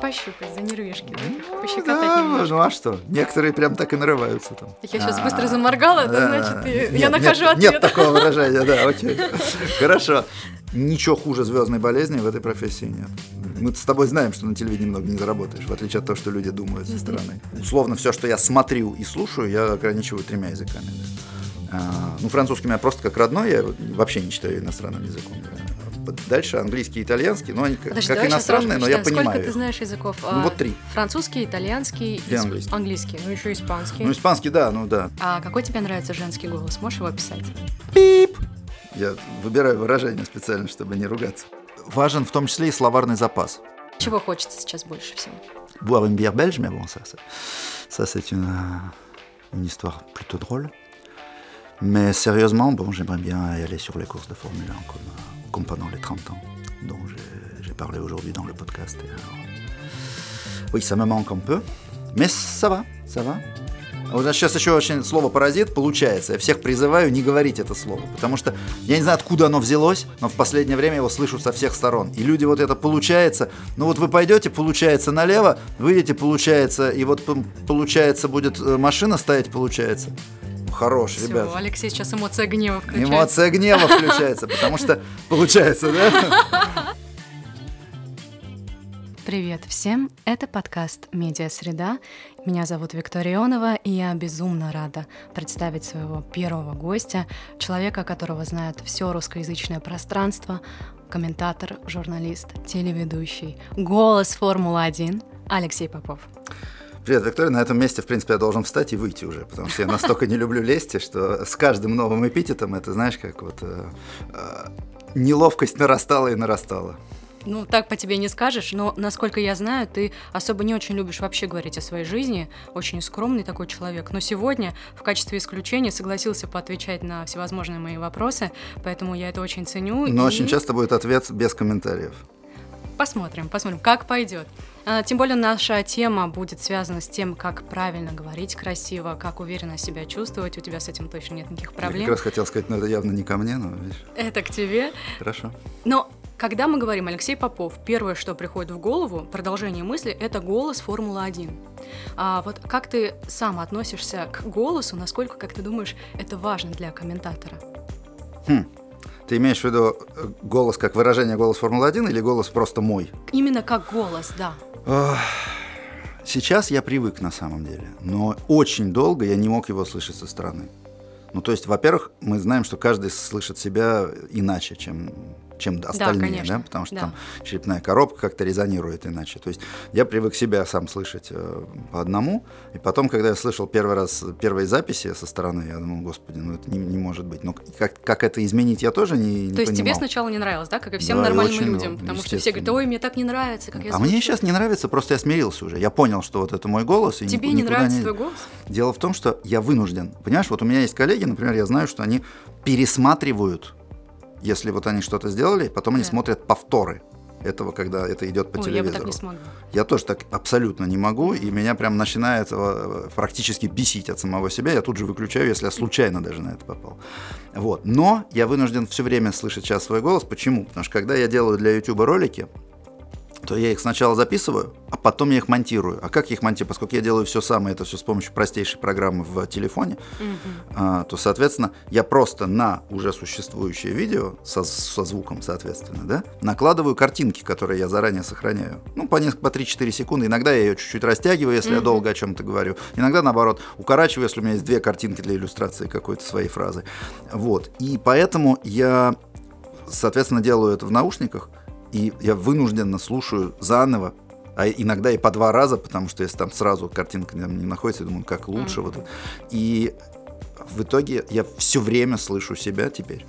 Пощупать за нервишки, да? Ну, Пощекотать да, немножко. ну а что? Некоторые прям так и нарываются там. Я сейчас А, быстро заморгала, это да. значит, и Нет, я нахожу нет, ответ. Нет такого выражения, да, окей. Хорошо. Ничего хуже звездной болезни в этой профессии нет. Мы с тобой знаем, что на телевидении много не заработаешь, в отличие от того, что люди думают со стороны. Условно, все, что я смотрю и слушаю, я ограничиваю тремя языками. да. А, ну, французский у меня просто как родной, я вообще не считаю иностранным языком. да. Дальше английский и итальянский, но они Подожди, как иностранные, но я понимаю. Сколько ты знаешь языков? Ну, А, вот три. Французский, итальянский И английский. английский. Ну, еще испанский. Ну, испанский, да, ну да. А какой тебе нравится женский голос? Можешь его описать? Пип! Я выбираю выражение специально, чтобы не ругаться. Важен в том числе и словарный запас. Чего хочется сейчас больше всего? Boire une bière belge, mais bon, ça, ça, ça, c'est une, euh, une histoire plutôt drôle. Mais sérieusement, bon, j'aimerais bien aller sur les courses de Formule 1 comme, pendant les 30 ans dont j'ai- parlé aujourd'hui dans le podcast. Oui, ça me manque un peu, mais ça va, ça va. А Вот сейчас еще очень слово паразит получается. Я всех призываю не говорить это слово, потому что я не знаю, откуда оно взялось, но в последнее время его слышу со всех сторон. И люди вот это получается. Ну вот вы пойдете, получается налево, выйдете, получается, и вот получается будет э, машина стоять, получается. Хорош, Всё, ребят. Алексей сейчас эмоция гнева включается. Эмоция гнева включается, потому что получается, да? Привет всем, это подкаст «Медиа Среда». Меня зовут Виктория Ионова, и я безумно рада представить своего первого гостя, человека, которого знает все русскоязычное пространство, комментатор, журналист, телеведущий, голос Формулы-1 Алексей Попов. Привет, Виктория. На этом месте, в принципе, я должен встать и выйти уже, потому что я настолько не люблю лести, что с каждым новым эпитетом это, знаешь, как вот э, э, неловкость нарастала и нарастала. Ну, так по тебе не скажешь, но, насколько я знаю, ты особо не очень любишь вообще говорить о своей жизни, очень скромный такой человек. Но сегодня в качестве исключения согласился поотвечать на всевозможные мои вопросы, поэтому я это очень ценю. Но и очень часто будет ответ без комментариев. Посмотрим, посмотрим, как пойдет. А, Тем более наша тема будет связана с тем, как правильно говорить красиво, как уверенно себя чувствовать. У тебя с этим точно нет никаких Я как проблем. раз хотел сказать, но это явно не ко мне, но видишь, Это к тебе. хорошо. Но когда мы говорим Алексей Попов, первое, что приходит в голову, продолжение мысли, это голос Формулы-1. А вот как ты сам относишься к голосу, насколько, как ты думаешь, это важно для комментатора? Хм. Ты имеешь в виду э, голос как выражение голос Формулы-1 или голос просто мой? Именно как голос, да. Сейчас я привык на самом деле, но очень долго я не мог его слышать со стороны. Ну, то есть, во-первых, мы знаем, что каждый слышит себя иначе, чем, чем остальные, конечно, да, потому что да. там черепная коробка как-то резонирует иначе. То есть я привык себя сам слышать э, по одному, и потом, когда я слышал первый раз первые записи со стороны, я думал, господи, ну это не, не может быть. Но как, как это изменить, я тоже не, не То есть тебе понимал. сначала не нравилось, да, как и всем Да, и нормальным очень, людям, ну, потому что все говорят, ой, мне так не нравится, как я А мне звучу». сейчас не нравится, просто я смирился уже. Я понял, что вот это мой голос. И Тебе не нравится твой голос? Дело в том, что я вынужден. Понимаешь, вот у меня есть коллеги, например, я знаю, что они пересматривают, если вот они что-то сделали, потом они Да. смотрят повторы этого, когда это идет по Ой, я бы телевизору. так не смогла. Я тоже так абсолютно не могу, и меня прям начинает э, практически бесить от самого себя. Я тут же выключаю, если я случайно даже на это попал. Вот. Но я вынужден все время слышать сейчас свой голос. Почему? Потому что когда я делаю для YouTube ролики, то я их сначала записываю, а потом я их монтирую. А как я их монтирую? Поскольку я делаю все сам, и это все с помощью простейшей программы в телефоне, Мгм. а, то, соответственно, я просто на уже существующее видео со, со звуком, соответственно, да, накладываю картинки, которые я заранее сохраняю. Ну, по, несколько, по 3-4 секунды. Иногда я ее чуть-чуть растягиваю, если я Мгм. долго о чем-то говорю. Иногда, наоборот, укорачиваю, если у меня есть две картинки для иллюстрации какой-то своей фразы. Вот. И поэтому я, соответственно, делаю это в наушниках, и я вынужденно слушаю заново, а иногда и по два раза, потому что если там сразу картинка не находится, я думаю, как лучше. Вот. это. И в итоге я все время слышу себя теперь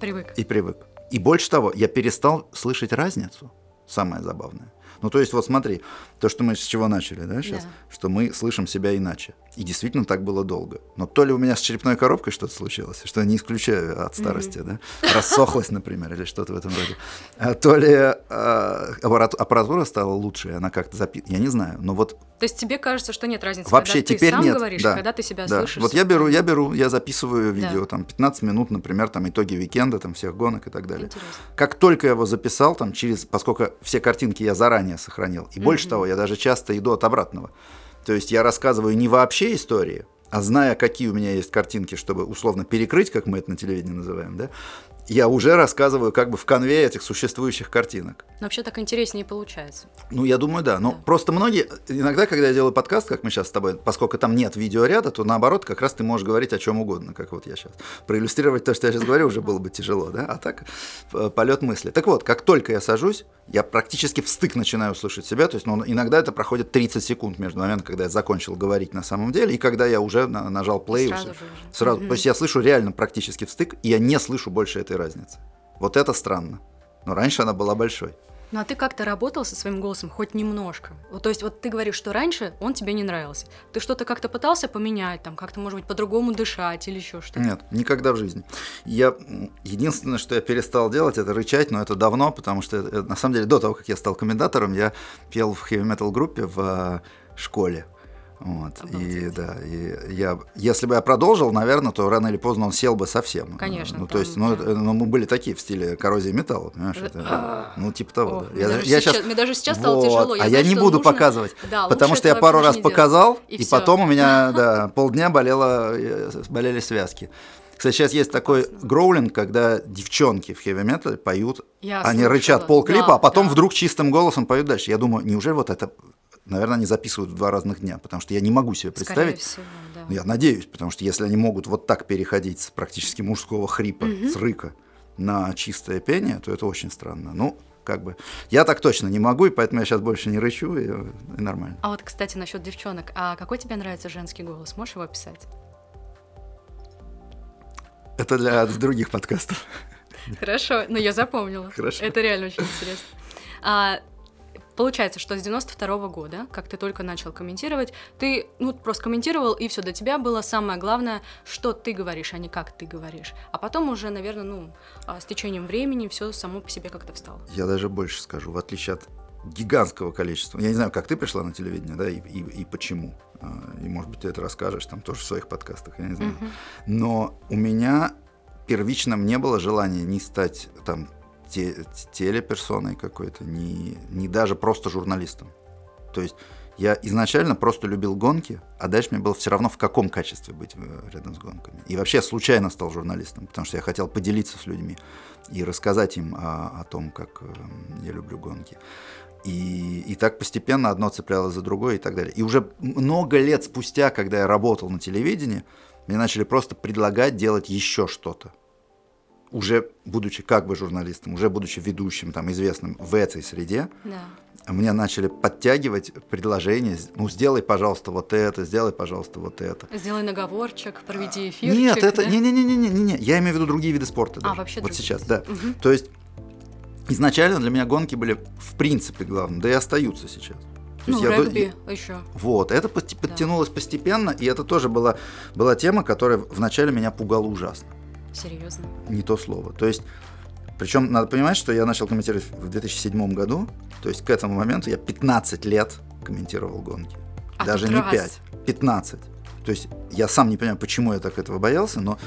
Привык. и привык. И больше того, я перестал слышать разницу. Самое забавное. Ну, то есть, вот смотри, то, что мы с чего начали, да, сейчас, Да. что мы слышим себя иначе. И действительно так было долго. Но то ли у меня с черепной коробкой что-то случилось, что я не исключаю от старости, да, рассохлась, например, или что-то в этом роде. А то ли аппарат- аппаратура стала лучше, она как-то запитана, я не знаю. Но вот То есть тебе кажется, что нет разницы, Вообще когда ты теперь сам нет, говоришь, да, когда ты себя да. слышишь. Вот я беру, я беру, я записываю Да. видео, там 15 минут, например, там итоги уикенда, там всех гонок и так далее. Интересно. Как только я его записал, там через, поскольку все картинки я заранее заранее сохранил. И больше того, я даже часто иду от обратного. То есть я рассказываю не вообще истории, а зная, какие у меня есть картинки, чтобы условно перекрыть, как мы это на телевидении называем, да, я уже рассказываю как бы в конве этих существующих картинок. Но вообще так интереснее получается. Ну, я думаю, да. Но да. просто многие, иногда, когда я делаю подкаст, как мы сейчас с тобой, поскольку там нет видеоряда, то наоборот, как раз ты можешь говорить о чем угодно, как вот я сейчас. Проиллюстрировать то, что я сейчас говорю, уже было бы тяжело, да? А так, полет мысли. Так вот, как только я сажусь, я практически в стык начинаю слышать себя, то есть ну, иногда это проходит 30 секунд между моментом, когда я закончил говорить на самом деле, и когда я уже нажал play. Сразу же. Сразу. Mm-hmm. То есть я слышу реально практически в стык, и я не слышу больше этой разницы. Вот это странно. Но раньше она была большой. Ну а ты как-то работал со своим голосом хоть немножко? Вот, то есть вот ты говоришь, что раньше он тебе не нравился. Ты что-то как-то пытался поменять, там как-то, может быть, по-другому дышать или еще что-то? Нет, никогда в жизни. Я единственное, что я перестал делать, это рычать, но это давно, потому что это, на самом деле до того, как я стал комментатором, я пел в хэви-метал группе в э, школе. Вот. И да, и я, если бы я продолжил, наверное, то рано или поздно он сел бы совсем. Конечно. Ну, то есть, ну, да. ну, мы были такие в стиле коррозии металла, понимаешь? Это, а. ну, типа того. О, да. я, даже я сейчас, сейчас, мне даже сейчас стало вот, тяжело. Я а знаю, я не буду нужно... показывать, да, потому что я пару раз показал, и, и потом у меня да, полдня болело, э, болели связки. Кстати, сейчас есть такой гроулинг, когда девчонки в хэви метале поют, я они слышала. рычат полклипа, да, а потом да. вдруг чистым голосом поют дальше. Я думаю, неужели вот это наверное, они записывают в два разных дня, потому что я не могу себе представить. Всего, да. Я надеюсь, потому что если они могут вот так переходить с практически мужского хрипа, угу. с рыка на чистое пение, то это очень странно. Ну, как бы я так точно не могу, и поэтому я сейчас больше не рычу, и, и нормально. А вот, кстати, насчет девчонок, а какой тебе нравится женский голос? Можешь его описать? Это для других подкастов. Хорошо, но я запомнила. Хорошо. Это реально очень интересно. А, Получается, что с 92 -го года, как ты только начал комментировать, ты ну, просто комментировал, и все, до тебя было самое главное, что ты говоришь, а не как ты говоришь. А потом уже, наверное, ну, а, с течением времени все само по себе как-то встало. Я даже больше скажу, в отличие от гигантского количества. Я не знаю, как ты пришла на телевидение, да, и, и, и почему. А, и, может быть, ты это расскажешь там тоже в своих подкастах, я не знаю. Uh-huh. Но у меня первично не было желания не стать там те, телеперсоной какой-то, не, не даже просто журналистом. То есть я изначально просто любил гонки, а дальше мне было все равно в каком качестве быть э, рядом с гонками. И вообще я случайно стал журналистом, потому что я хотел поделиться с людьми и рассказать им о, о том, как э, я люблю гонки. И, и так постепенно одно цеплялось за другое и так далее. И уже много лет спустя, когда я работал на телевидении, мне начали просто предлагать делать еще что-то уже будучи как бы журналистом, уже будучи ведущим, там, известным в этой среде, да. мне начали подтягивать предложения, ну, сделай, пожалуйста, вот это, сделай, пожалуйста, вот это. Сделай наговорчик, проведи эфир. Нет, это, не-не-не-не-не, я имею в виду другие виды спорта даже. А, вообще Вот сейчас, да. Угу. То есть изначально для меня гонки были в принципе главным, да и остаются сейчас. То ну, регби я, еще. Вот, это подтянулось да. постепенно, и это тоже была, была тема, которая вначале меня пугала ужасно. Серьезно? Не то слово. То есть, причем надо понимать, что я начал комментировать в 2007 году, то есть к этому моменту я 15 лет комментировал гонки. А Даже не раз. 5, 15. То есть я сам не понимаю, почему я так этого боялся, но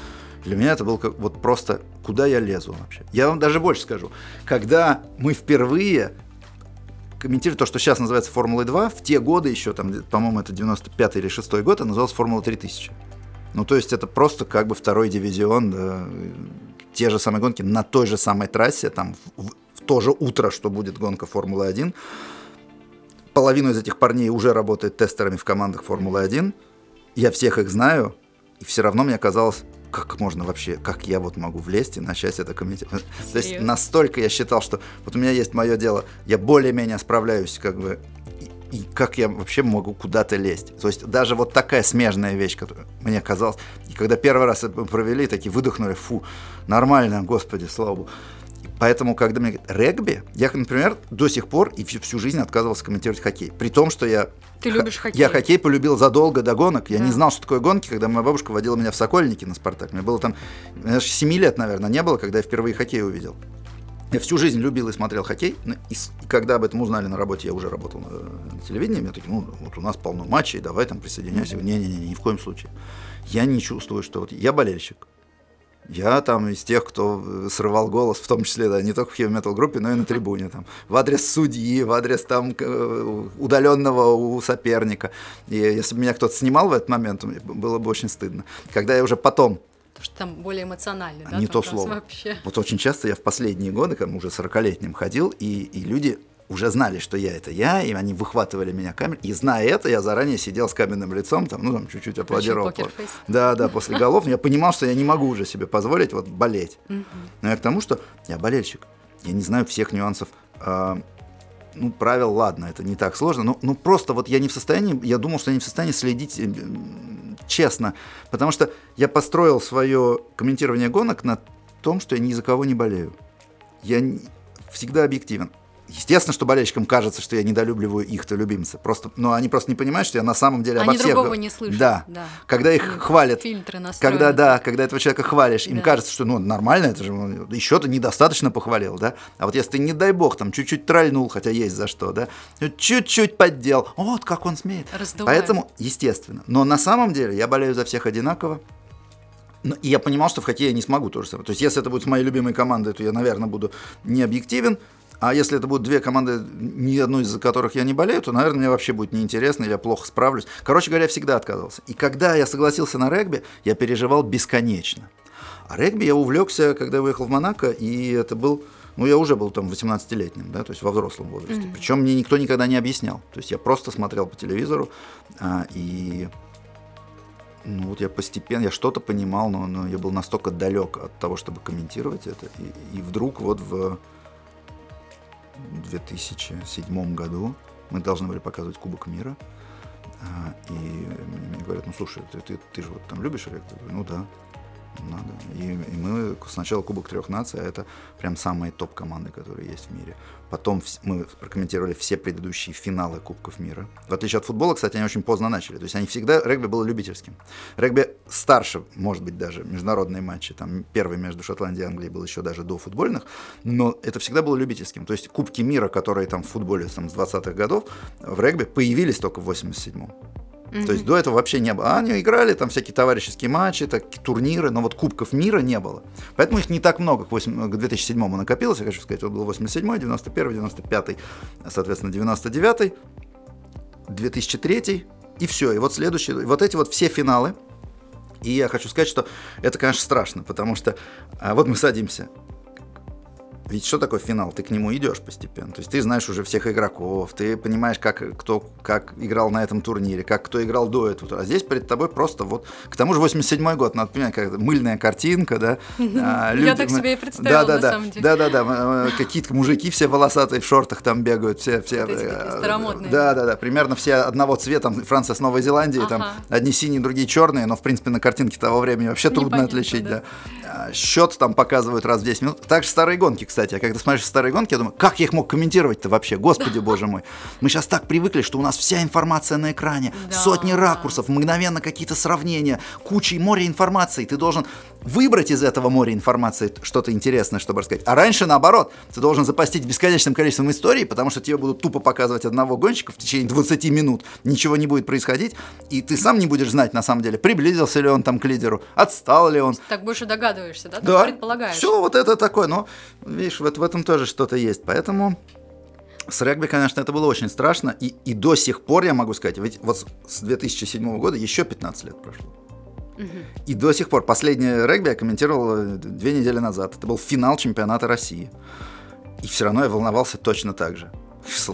для меня это было как вот просто, куда я лезу вообще. Я вам даже больше скажу. Когда мы впервые комментировали то, что сейчас называется Формулой 2, в те годы еще, там, по-моему, это 95 или 6 год, это называлось Формула 3000. Ну, то есть это просто как бы второй дивизион, да, те же самые гонки на той же самой трассе, там в, в то же утро, что будет гонка Формулы-1. Половину из этих парней уже работает тестерами в командах Формулы-1. Я всех их знаю, и все равно мне казалось, как можно вообще, как я вот могу влезть и начать это комментировать. То есть настолько я считал, что вот у меня есть мое дело, я более-менее справляюсь как бы и как я вообще могу куда-то лезть. То есть даже вот такая смежная вещь, которая мне казалось, и когда первый раз провели, такие выдохнули, фу, нормально, господи, слава богу. Поэтому, когда мне говорят регби, я, например, до сих пор и всю, всю жизнь отказывался комментировать хоккей. При том, что я... Ты любишь хоккей? Я хоккей полюбил задолго до гонок. Я да. не знал, что такое гонки, когда моя бабушка водила меня в Сокольники на Спартак. Мне было там, знаешь, 7 лет, наверное, не было, когда я впервые хоккей увидел. Я всю жизнь любил и смотрел хоккей, и, когда об этом узнали на работе, я уже работал на, на телевидении, мне такие, ну, вот у нас полно матчей, давай там присоединяйся. Не-не-не, ни в коем случае. Я не чувствую, что вот я болельщик. Я там из тех, кто э, срывал голос, в том числе, да, не только в heavy metal группе, но и на трибуне, там, в адрес судьи, в адрес там э, удаленного у соперника. И если бы меня кто-то снимал в этот момент, было бы очень стыдно. Когда я уже потом что там более эмоционально, да? Не то слово. Вообще. Вот очень часто я в последние годы, когда уже 40-летним ходил, и, и люди уже знали, что я это я, и они выхватывали меня камеру. И зная это, я заранее сидел с каменным лицом, там, ну, там, чуть-чуть аплодировал. Да, да, после голов. Я понимал, что я не могу уже себе позволить вот болеть. Но я к тому, что я болельщик. Я не знаю всех нюансов а, ну, правил, ладно, это не так сложно, но ну, просто вот я не в состоянии, я думал, что я не в состоянии следить э, честно, потому что я построил свое комментирование гонок на том, что я ни за кого не болею. Я всегда объективен. Естественно, что болельщикам кажется, что я недолюбливаю их-то любимца. Просто, но они просто не понимают, что я на самом деле они обо всех... другого не слышат. Да. да. Когда их Нет, хвалят... Фильтры Когда, да, когда этого человека хвалишь, им да. кажется, что ну нормально, это же еще ты недостаточно похвалил, да? А вот если ты, не дай бог, там чуть-чуть тральнул, хотя есть за что, да? Чуть-чуть поддел. Вот как он смеет. Раздувает. Поэтому, естественно. Но на самом деле я болею за всех одинаково. Ну, и я понимал, что в хоккее я не смогу тоже самое. То есть, если это будет с моей любимой командой, то я, наверное, буду не объективен. А если это будут две команды, ни одной из которых я не болею, то, наверное, мне вообще будет неинтересно, или я плохо справлюсь. Короче говоря, я всегда отказывался. И когда я согласился на регби, я переживал бесконечно. А регби я увлекся, когда я уехал в Монако, и это был ну, я уже был там 18-летним, да, то есть во взрослом возрасте. Mm-hmm. Причем мне никто никогда не объяснял. То есть я просто смотрел по телевизору, а, и ну вот я постепенно, я что-то понимал, но, но я был настолько далек от того, чтобы комментировать это. И, и вдруг вот в 2007 году мы должны были показывать Кубок мира. А, и мне говорят, ну слушай, ты, ты, ты же вот там любишь регби? Ну да надо. И, и мы сначала Кубок трех наций, а это прям самые топ-команды, которые есть в мире. Потом мы прокомментировали все предыдущие финалы Кубков мира. В отличие от футбола, кстати, они очень поздно начали. То есть они всегда, регби было любительским. Регби старше, может быть, даже международные матчи. Там первый между Шотландией и Англией был еще даже до футбольных. Но это всегда было любительским. То есть Кубки мира, которые там в футболе там, с 20-х годов, в регби появились только в 87-м. То есть до этого вообще не было. А они играли там всякие товарищеские матчи, так, турниры, но вот кубков мира не было. Поэтому их не так много к, 8, к 2007 накопилось, я хочу сказать. Вот был 87 91 95 соответственно, 99 2003 и все. И вот следующие, вот эти вот все финалы, и я хочу сказать, что это, конечно, страшно, потому что а вот мы садимся, ведь что такое финал? Ты к нему идешь постепенно. То есть ты знаешь уже всех игроков, ты понимаешь, как кто как играл на этом турнире, как кто играл до этого. А здесь перед тобой просто вот... К тому же 87-й год, надо понимать, как мыльная картинка, да. А, люди, Я так себе и представила, да, на да, самом деле. Да, да, да. Какие-то мужики все волосатые в шортах там бегают, все... все вот э, старомодные. Да, да, да. Примерно все одного цвета. Франция с Новой Зеландией, ага. там одни синие, другие черные, но, в принципе, на картинке того времени вообще трудно Непонятно, отличить, да. да. Счет там показывают раз в 10 минут. Также старые гонки, кстати. А когда смотришь старые гонки, я думаю, как я их мог комментировать-то вообще? Господи, боже мой. Мы сейчас так привыкли, что у нас вся информация на экране, Да. сотни ракурсов, мгновенно какие-то сравнения, куча и море информации. Ты должен выбрать из этого моря информации что-то интересное, чтобы рассказать. А раньше, наоборот, ты должен запастить бесконечным количеством историй, потому что тебе будут тупо показывать одного гонщика в течение 20 минут, ничего не будет происходить, и ты сам не будешь знать, на самом деле, приблизился ли он там к лидеру, отстал ли он. Так больше догадываешься, да? Ты Да, предполагаешь. все вот это такое, но, видишь, в, в этом тоже что-то есть, поэтому... С регби, конечно, это было очень страшно, и, и до сих пор я могу сказать, ведь вот с 2007 года еще 15 лет прошло. И до сих пор, последнее регби я комментировал э, две недели назад. Это был финал чемпионата России. И все равно я волновался точно так же.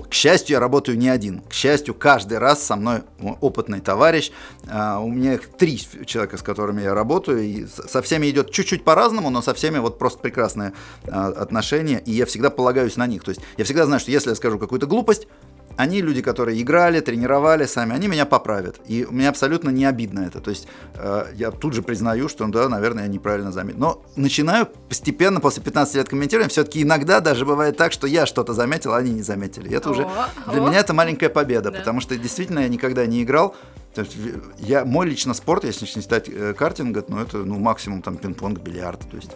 К счастью, я работаю не один. К счастью, каждый раз со мной опытный товарищ. А, У меня три человека, с которыми я работаю. И со всеми идет чуть-чуть по-разному, но со всеми вот просто прекрасные а, отношения. И я всегда полагаюсь на них. То есть я всегда знаю, что если я скажу какую-то глупость, они люди, которые играли, тренировали сами, они меня поправят. И мне абсолютно не обидно это. То есть э, я тут же признаю, что, да, наверное, я неправильно заметил. Но начинаю постепенно, после 15 лет комментирования, все-таки иногда даже бывает так, что я что-то заметил, а они не заметили. И это уже О, для о. меня это маленькая победа, Да. потому что действительно я никогда не играл. То есть в- я, мой лично спорт, если не считать э, картинга, ну это ну, максимум там пинг-понг, бильярд. То есть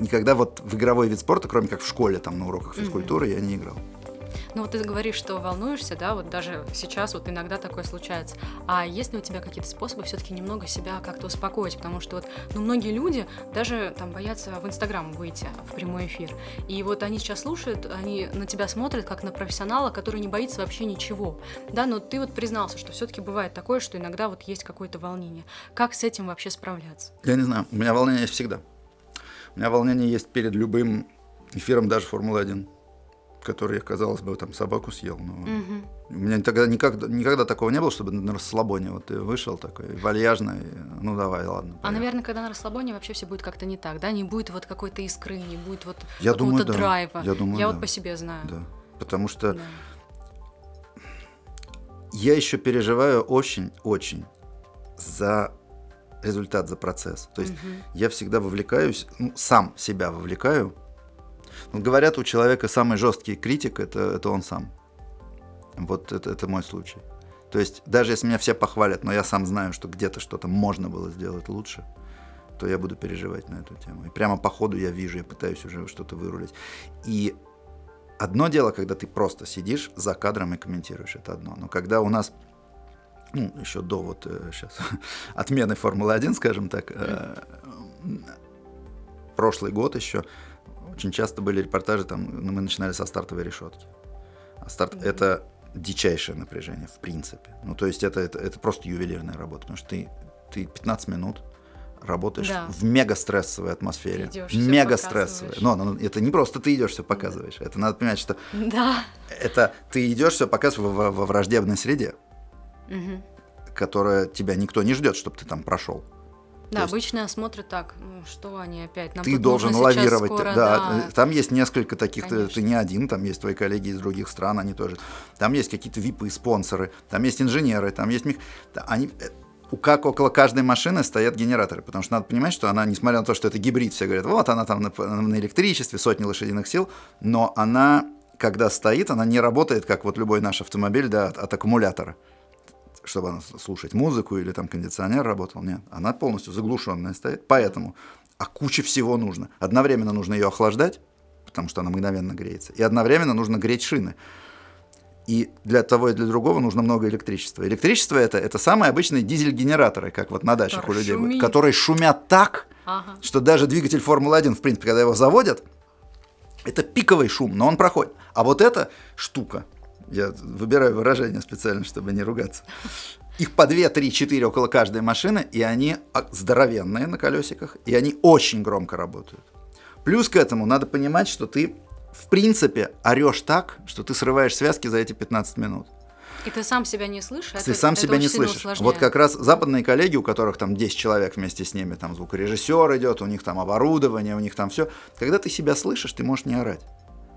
никогда вот в игровой вид спорта, кроме как в школе, там на уроках физкультуры, я не играл. Ну вот ты говоришь, что волнуешься, да, вот даже сейчас вот иногда такое случается. А есть ли у тебя какие-то способы все-таки немного себя как-то успокоить? Потому что вот, ну, многие люди даже там боятся в Инстаграм выйти в прямой эфир. И вот они сейчас слушают, они на тебя смотрят как на профессионала, который не боится вообще ничего. Да, но ты вот признался, что все-таки бывает такое, что иногда вот есть какое-то волнение. Как с этим вообще справляться? Я не знаю, у меня волнение есть всегда. У меня волнение есть перед любым эфиром даже Формулы-1 который казалось бы, там собаку съел. Но угу. У меня тогда никогда, никогда такого не было, чтобы на расслабоне вот ты вышел такой вальяжный, ну давай, ладно. Поехали. А, наверное, когда на расслабоне вообще все будет как-то не так, да? Не будет вот какой-то искры, не будет вот я какого-то думаю, драйва. Я, думаю, я да. вот по себе знаю. Да. Потому что да. я еще переживаю очень-очень за результат, за процесс. То есть угу. я всегда вовлекаюсь, ну, сам себя вовлекаю говорят, у человека самый жесткий критик это, это он сам. Вот это, это мой случай. То есть, даже если меня все похвалят, но я сам знаю, что где-то что-то можно было сделать лучше, то я буду переживать на эту тему. И прямо по ходу я вижу, я пытаюсь уже что-то вырулить. И одно дело, когда ты просто сидишь за кадром и комментируешь, это одно. Но когда у нас ну, еще до вот сейчас э, отмены Формулы-1, скажем так, э, прошлый год еще очень часто были репортажи, там, ну, мы начинали со стартовой решетки. А старт mm-hmm. это дичайшее напряжение, в принципе. Ну, то есть это, это, это просто ювелирная работа, потому что ты, ты 15 минут работаешь да. в мега стрессовой атмосфере. Идёшь, мега стрессовой. Но, но это не просто ты идешь, все показываешь. Да. Это надо понимать, что да. это ты идешь, все показываешь во, во враждебной среде, угу. которая тебя никто не ждет, чтобы ты там прошел. Да, есть, обычно смотрят так, ну, что они опять. Нам ты должен лавировать. Скоро, да, да, там есть несколько таких, ты, ты не один, там есть твои коллеги из других стран, они тоже. Там есть какие-то випы, спонсоры, там есть инженеры, там есть... Они, э, у как около каждой машины стоят генераторы, потому что надо понимать, что она, несмотря на то, что это гибрид, все говорят, вот она там на, на электричестве, сотни лошадиных сил, но она, когда стоит, она не работает, как вот любой наш автомобиль, да, от, от аккумулятора чтобы она слушать музыку или там кондиционер работал. Нет, она полностью заглушенная стоит. Поэтому, а куча всего нужно. Одновременно нужно ее охлаждать, потому что она мгновенно греется, и одновременно нужно греть шины. И для того и для другого нужно много электричества. Электричество это, это самые обычные дизель-генераторы, как вот на дачах у людей, шумит. которые шумят так, ага. что даже двигатель Формулы-1, в принципе, когда его заводят, это пиковый шум, но он проходит. А вот эта штука, я выбираю выражение специально, чтобы не ругаться. Их по 2, 3, 4 около каждой машины, и они здоровенные на колесиках, и они очень громко работают. Плюс к этому надо понимать, что ты в принципе орешь так, что ты срываешь связки за эти 15 минут. И ты сам себя не слышишь? Ты это, сам это себя не слышишь. Усложняет. Вот как раз западные коллеги, у которых там 10 человек вместе с ними, там звукорежиссер идет, у них там оборудование, у них там все. Когда ты себя слышишь, ты можешь не орать.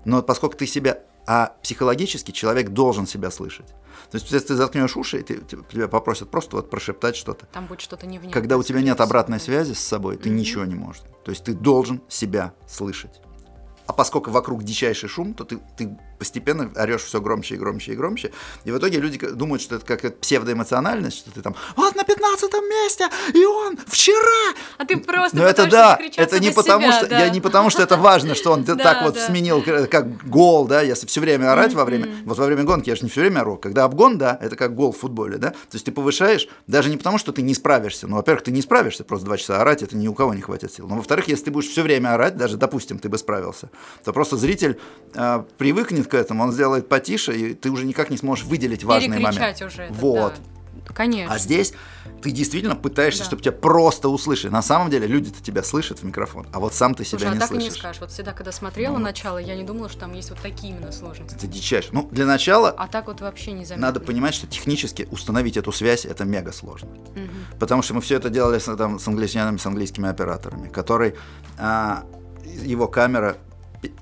Но поскольку ты себя а психологически человек должен себя слышать. То есть, если ты заткнешь уши, и ты, тебя попросят просто вот прошептать что-то. Там будет что-то невнятное. Когда у тебя нет обратной связи с собой, ты mm-hmm. ничего не можешь. То есть ты должен себя слышать. А поскольку вокруг дичайший шум, то ты, ты постепенно орешь все громче и громче и громче. И в итоге люди думают, что это как псевдоэмоциональность, что ты там, вот на 15 месте, и он вчера. А ты просто Но это да, это не потому, себя, что да. я не потому, что это важно, что он так вот сменил, как гол, да, если все время орать во время, вот во время гонки я же не все время ору, когда обгон, да, это как гол в футболе, да, то есть ты повышаешь, даже не потому, что ты не справишься, ну, во-первых, ты не справишься, просто два часа орать, это ни у кого не хватит сил, но во-вторых, если ты будешь все время орать, даже, допустим, ты бы справился, то просто зритель э, привыкнет к этому, он сделает потише, и ты уже никак не сможешь выделить важный момент. уже. Это, вот. Да. Конечно. А здесь ты действительно пытаешься, да. чтобы тебя просто услышали. На самом деле люди-то тебя слышат в микрофон, а вот сам ты себя Слушай, не а так слышишь. не скажешь. Вот всегда, когда смотрела ну, начало, я не думала, что там есть вот такие именно сложности. Это дичайше. Ну, для начала... А так вот вообще не заметно. Надо понимать, что технически установить эту связь, это мега сложно. Угу. Потому что мы все это делали с, там, с англичанами, с английскими операторами, который... А, его камера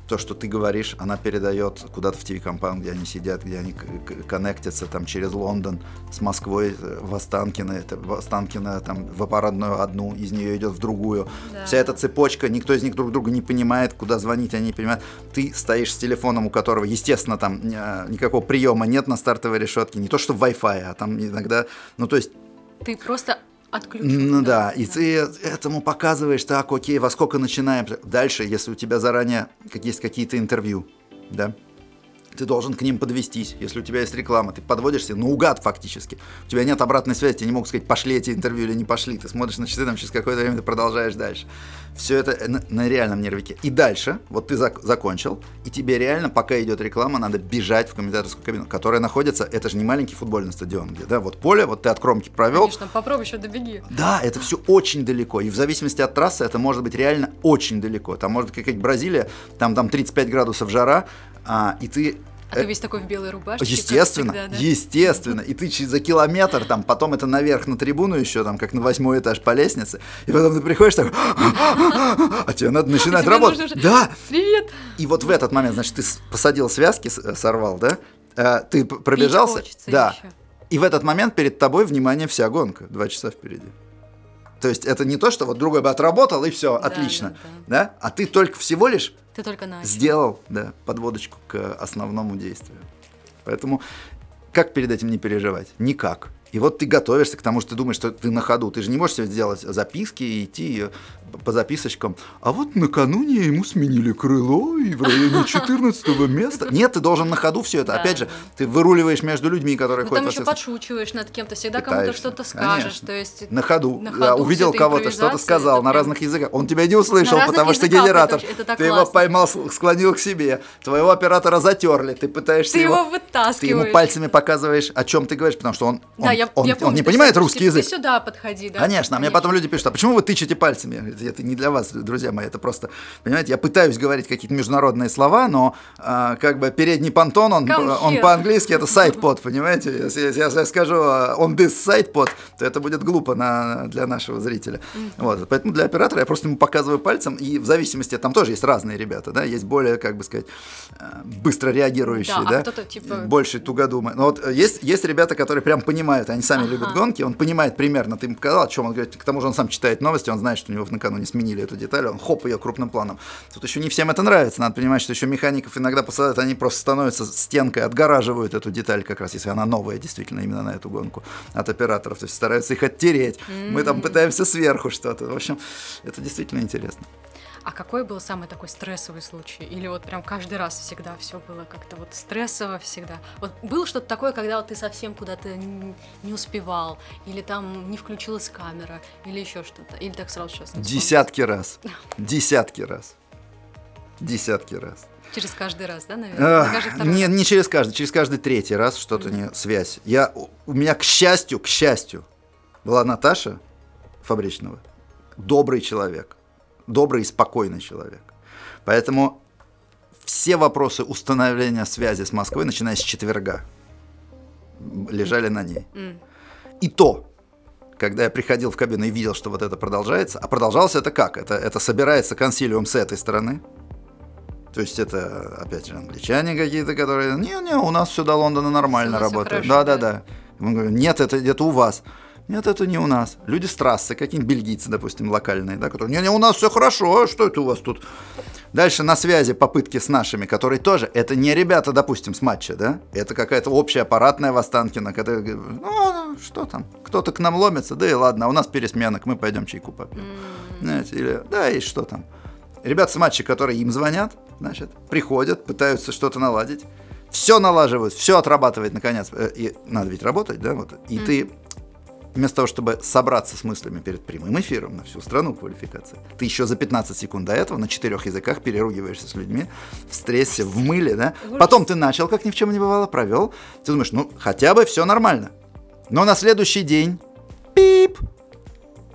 то, что ты говоришь, она передает куда-то в ТВ-компанию, где они сидят, где они коннектятся там через Лондон с Москвой э, в Останкино, это в Останкино там в аппаратную одну, из нее идет в другую. Да. Вся эта цепочка, никто из них друг друга не понимает, куда звонить, они не понимают. Ты стоишь с телефоном, у которого, естественно, там э, никакого приема нет на стартовой решетке, не то что Wi-Fi, а там иногда, ну то есть ты просто отключен. Ну да, да, и ты этому показываешь, так, окей, во сколько начинаем. Дальше, если у тебя заранее есть какие-то интервью, да, ты должен к ним подвестись. Если у тебя есть реклама, ты подводишься наугад фактически. У тебя нет обратной связи, тебе не могут сказать, пошли эти интервью или не пошли. Ты смотришь на часы, там через какое-то время ты продолжаешь дальше. Все это на, на реальном нервике. И дальше, вот ты зак- закончил, и тебе реально, пока идет реклама, надо бежать в комментаторскую кабину, которая находится, это же не маленький футбольный стадион, где, да, вот поле, вот ты от кромки провел. Конечно, попробуй еще добеги. Да, это все очень далеко. И в зависимости от трассы это может быть реально очень далеко. Там может быть какая-нибудь Бразилия, там, там 35 градусов жара, а, и ты а ты весь такой в белой рубашке. Естественно, всегда, да? естественно. И ты за километр, там, потом это наверх на трибуну еще, там, как на восьмой этаж по лестнице. И потом ты приходишь так, а тебе надо начинать работать. Да. Привет. И вот в этот момент, значит, ты посадил связки, сорвал, да? Э, ты пробежался. Да. И в этот момент перед тобой, внимание, вся гонка. Два часа впереди. То есть это не то, что вот другой бы отработал и все, да, отлично, да, да. да? А ты только всего лишь ты только начал. сделал, да, подводочку к основному действию. Поэтому как перед этим не переживать? Никак. И вот ты готовишься к тому, что ты думаешь, что ты на ходу. Ты же не можешь себе сделать записки и идти по записочкам. А вот накануне ему сменили крыло и в районе 14 места. Нет, ты должен на ходу все это. Опять же, ты выруливаешь между людьми, которые ходят. Там еще подшучиваешь над кем-то, всегда кому-то что-то скажешь. То есть на ходу. Увидел кого-то, что-то сказал на разных языках. Он тебя не услышал, потому что генератор. Ты его поймал, склонил к себе. Твоего оператора затерли. Ты пытаешься его... Ты его вытаскиваешь. Ты ему пальцами показываешь, о чем ты говоришь, потому что он я, он, я помню, он не понимает русский язык. Ты сюда подходи, да. Конечно, а мне потом люди пишут, а почему вы тычете пальцами? Это не для вас, друзья мои, это просто, понимаете, я пытаюсь говорить какие-то международные слова, но а, как бы передний понтон, он, он по-английски это сайт-под, понимаете? Если, если я скажу on this сайт-под, то это будет глупо на, для нашего зрителя. Вот, поэтому для оператора я просто ему показываю пальцем, и в зависимости, там тоже есть разные ребята, да, есть более, как бы сказать, а, быстро реагирующие, да, да? А типа... больше тугодумы. Но вот есть, есть ребята, которые прям понимают, они сами ага. любят гонки, он понимает примерно, ты ему сказал, о чем он говорит, к тому же он сам читает новости, он знает, что у него накануне сменили эту деталь, он хоп ее крупным планом. Тут еще не всем это нравится, надо понимать, что еще механиков иногда посылают, они просто становятся стенкой, отгораживают эту деталь как раз, если она новая действительно именно на эту гонку от операторов, то есть стараются их оттереть. Mm-hmm. Мы там пытаемся сверху что-то. В общем, это действительно интересно. А какой был самый такой стрессовый случай? Или вот прям каждый раз всегда все было как-то вот стрессово всегда? Вот было что-то такое, когда вот ты совсем куда-то не успевал, или там не включилась камера, или еще что-то? Или так сразу сейчас? Десятки раз. Десятки раз. Десятки раз. Через каждый раз, да, наверное? Не, не через каждый, через каждый третий раз что-то mm-hmm. не связь. Я, у меня, к счастью, к счастью, была Наташа Фабричного, добрый человек добрый и спокойный человек. Поэтому все вопросы установления связи с Москвой, начиная с четверга, лежали на ней. Mm. И то, когда я приходил в кабину и видел, что вот это продолжается, а продолжалось это как? Это, это собирается консилиум с этой стороны, то есть это, опять же, англичане какие-то, которые, не-не, у нас все до Лондона нормально работает. Да-да-да. Мы говорим, нет, это где-то у вас. Нет, это не у нас. Люди с трассы, какие-нибудь бельгийцы, допустим, локальные, да, которые, не-не, у нас все хорошо, а что это у вас тут? Дальше на связи попытки с нашими, которые тоже, это не ребята, допустим, с матча, да, это какая-то общая аппаратная в Останкино, когда, ну, ну, что там, кто-то к нам ломится, да и ладно, а у нас пересменок, мы пойдем чайку попьем. Знаете, или, да, и что там. Ребята с матча, которые им звонят, значит, приходят, пытаются что-то наладить, все налаживают, все отрабатывает, наконец, э, и надо ведь работать, да, вот, и mm. ты вместо того, чтобы собраться с мыслями перед прямым эфиром на всю страну квалификации, ты еще за 15 секунд до этого на четырех языках переругиваешься с людьми в стрессе, в мыле, да? Потом ты начал, как ни в чем не бывало, провел. Ты думаешь, ну, хотя бы все нормально. Но на следующий день, пип,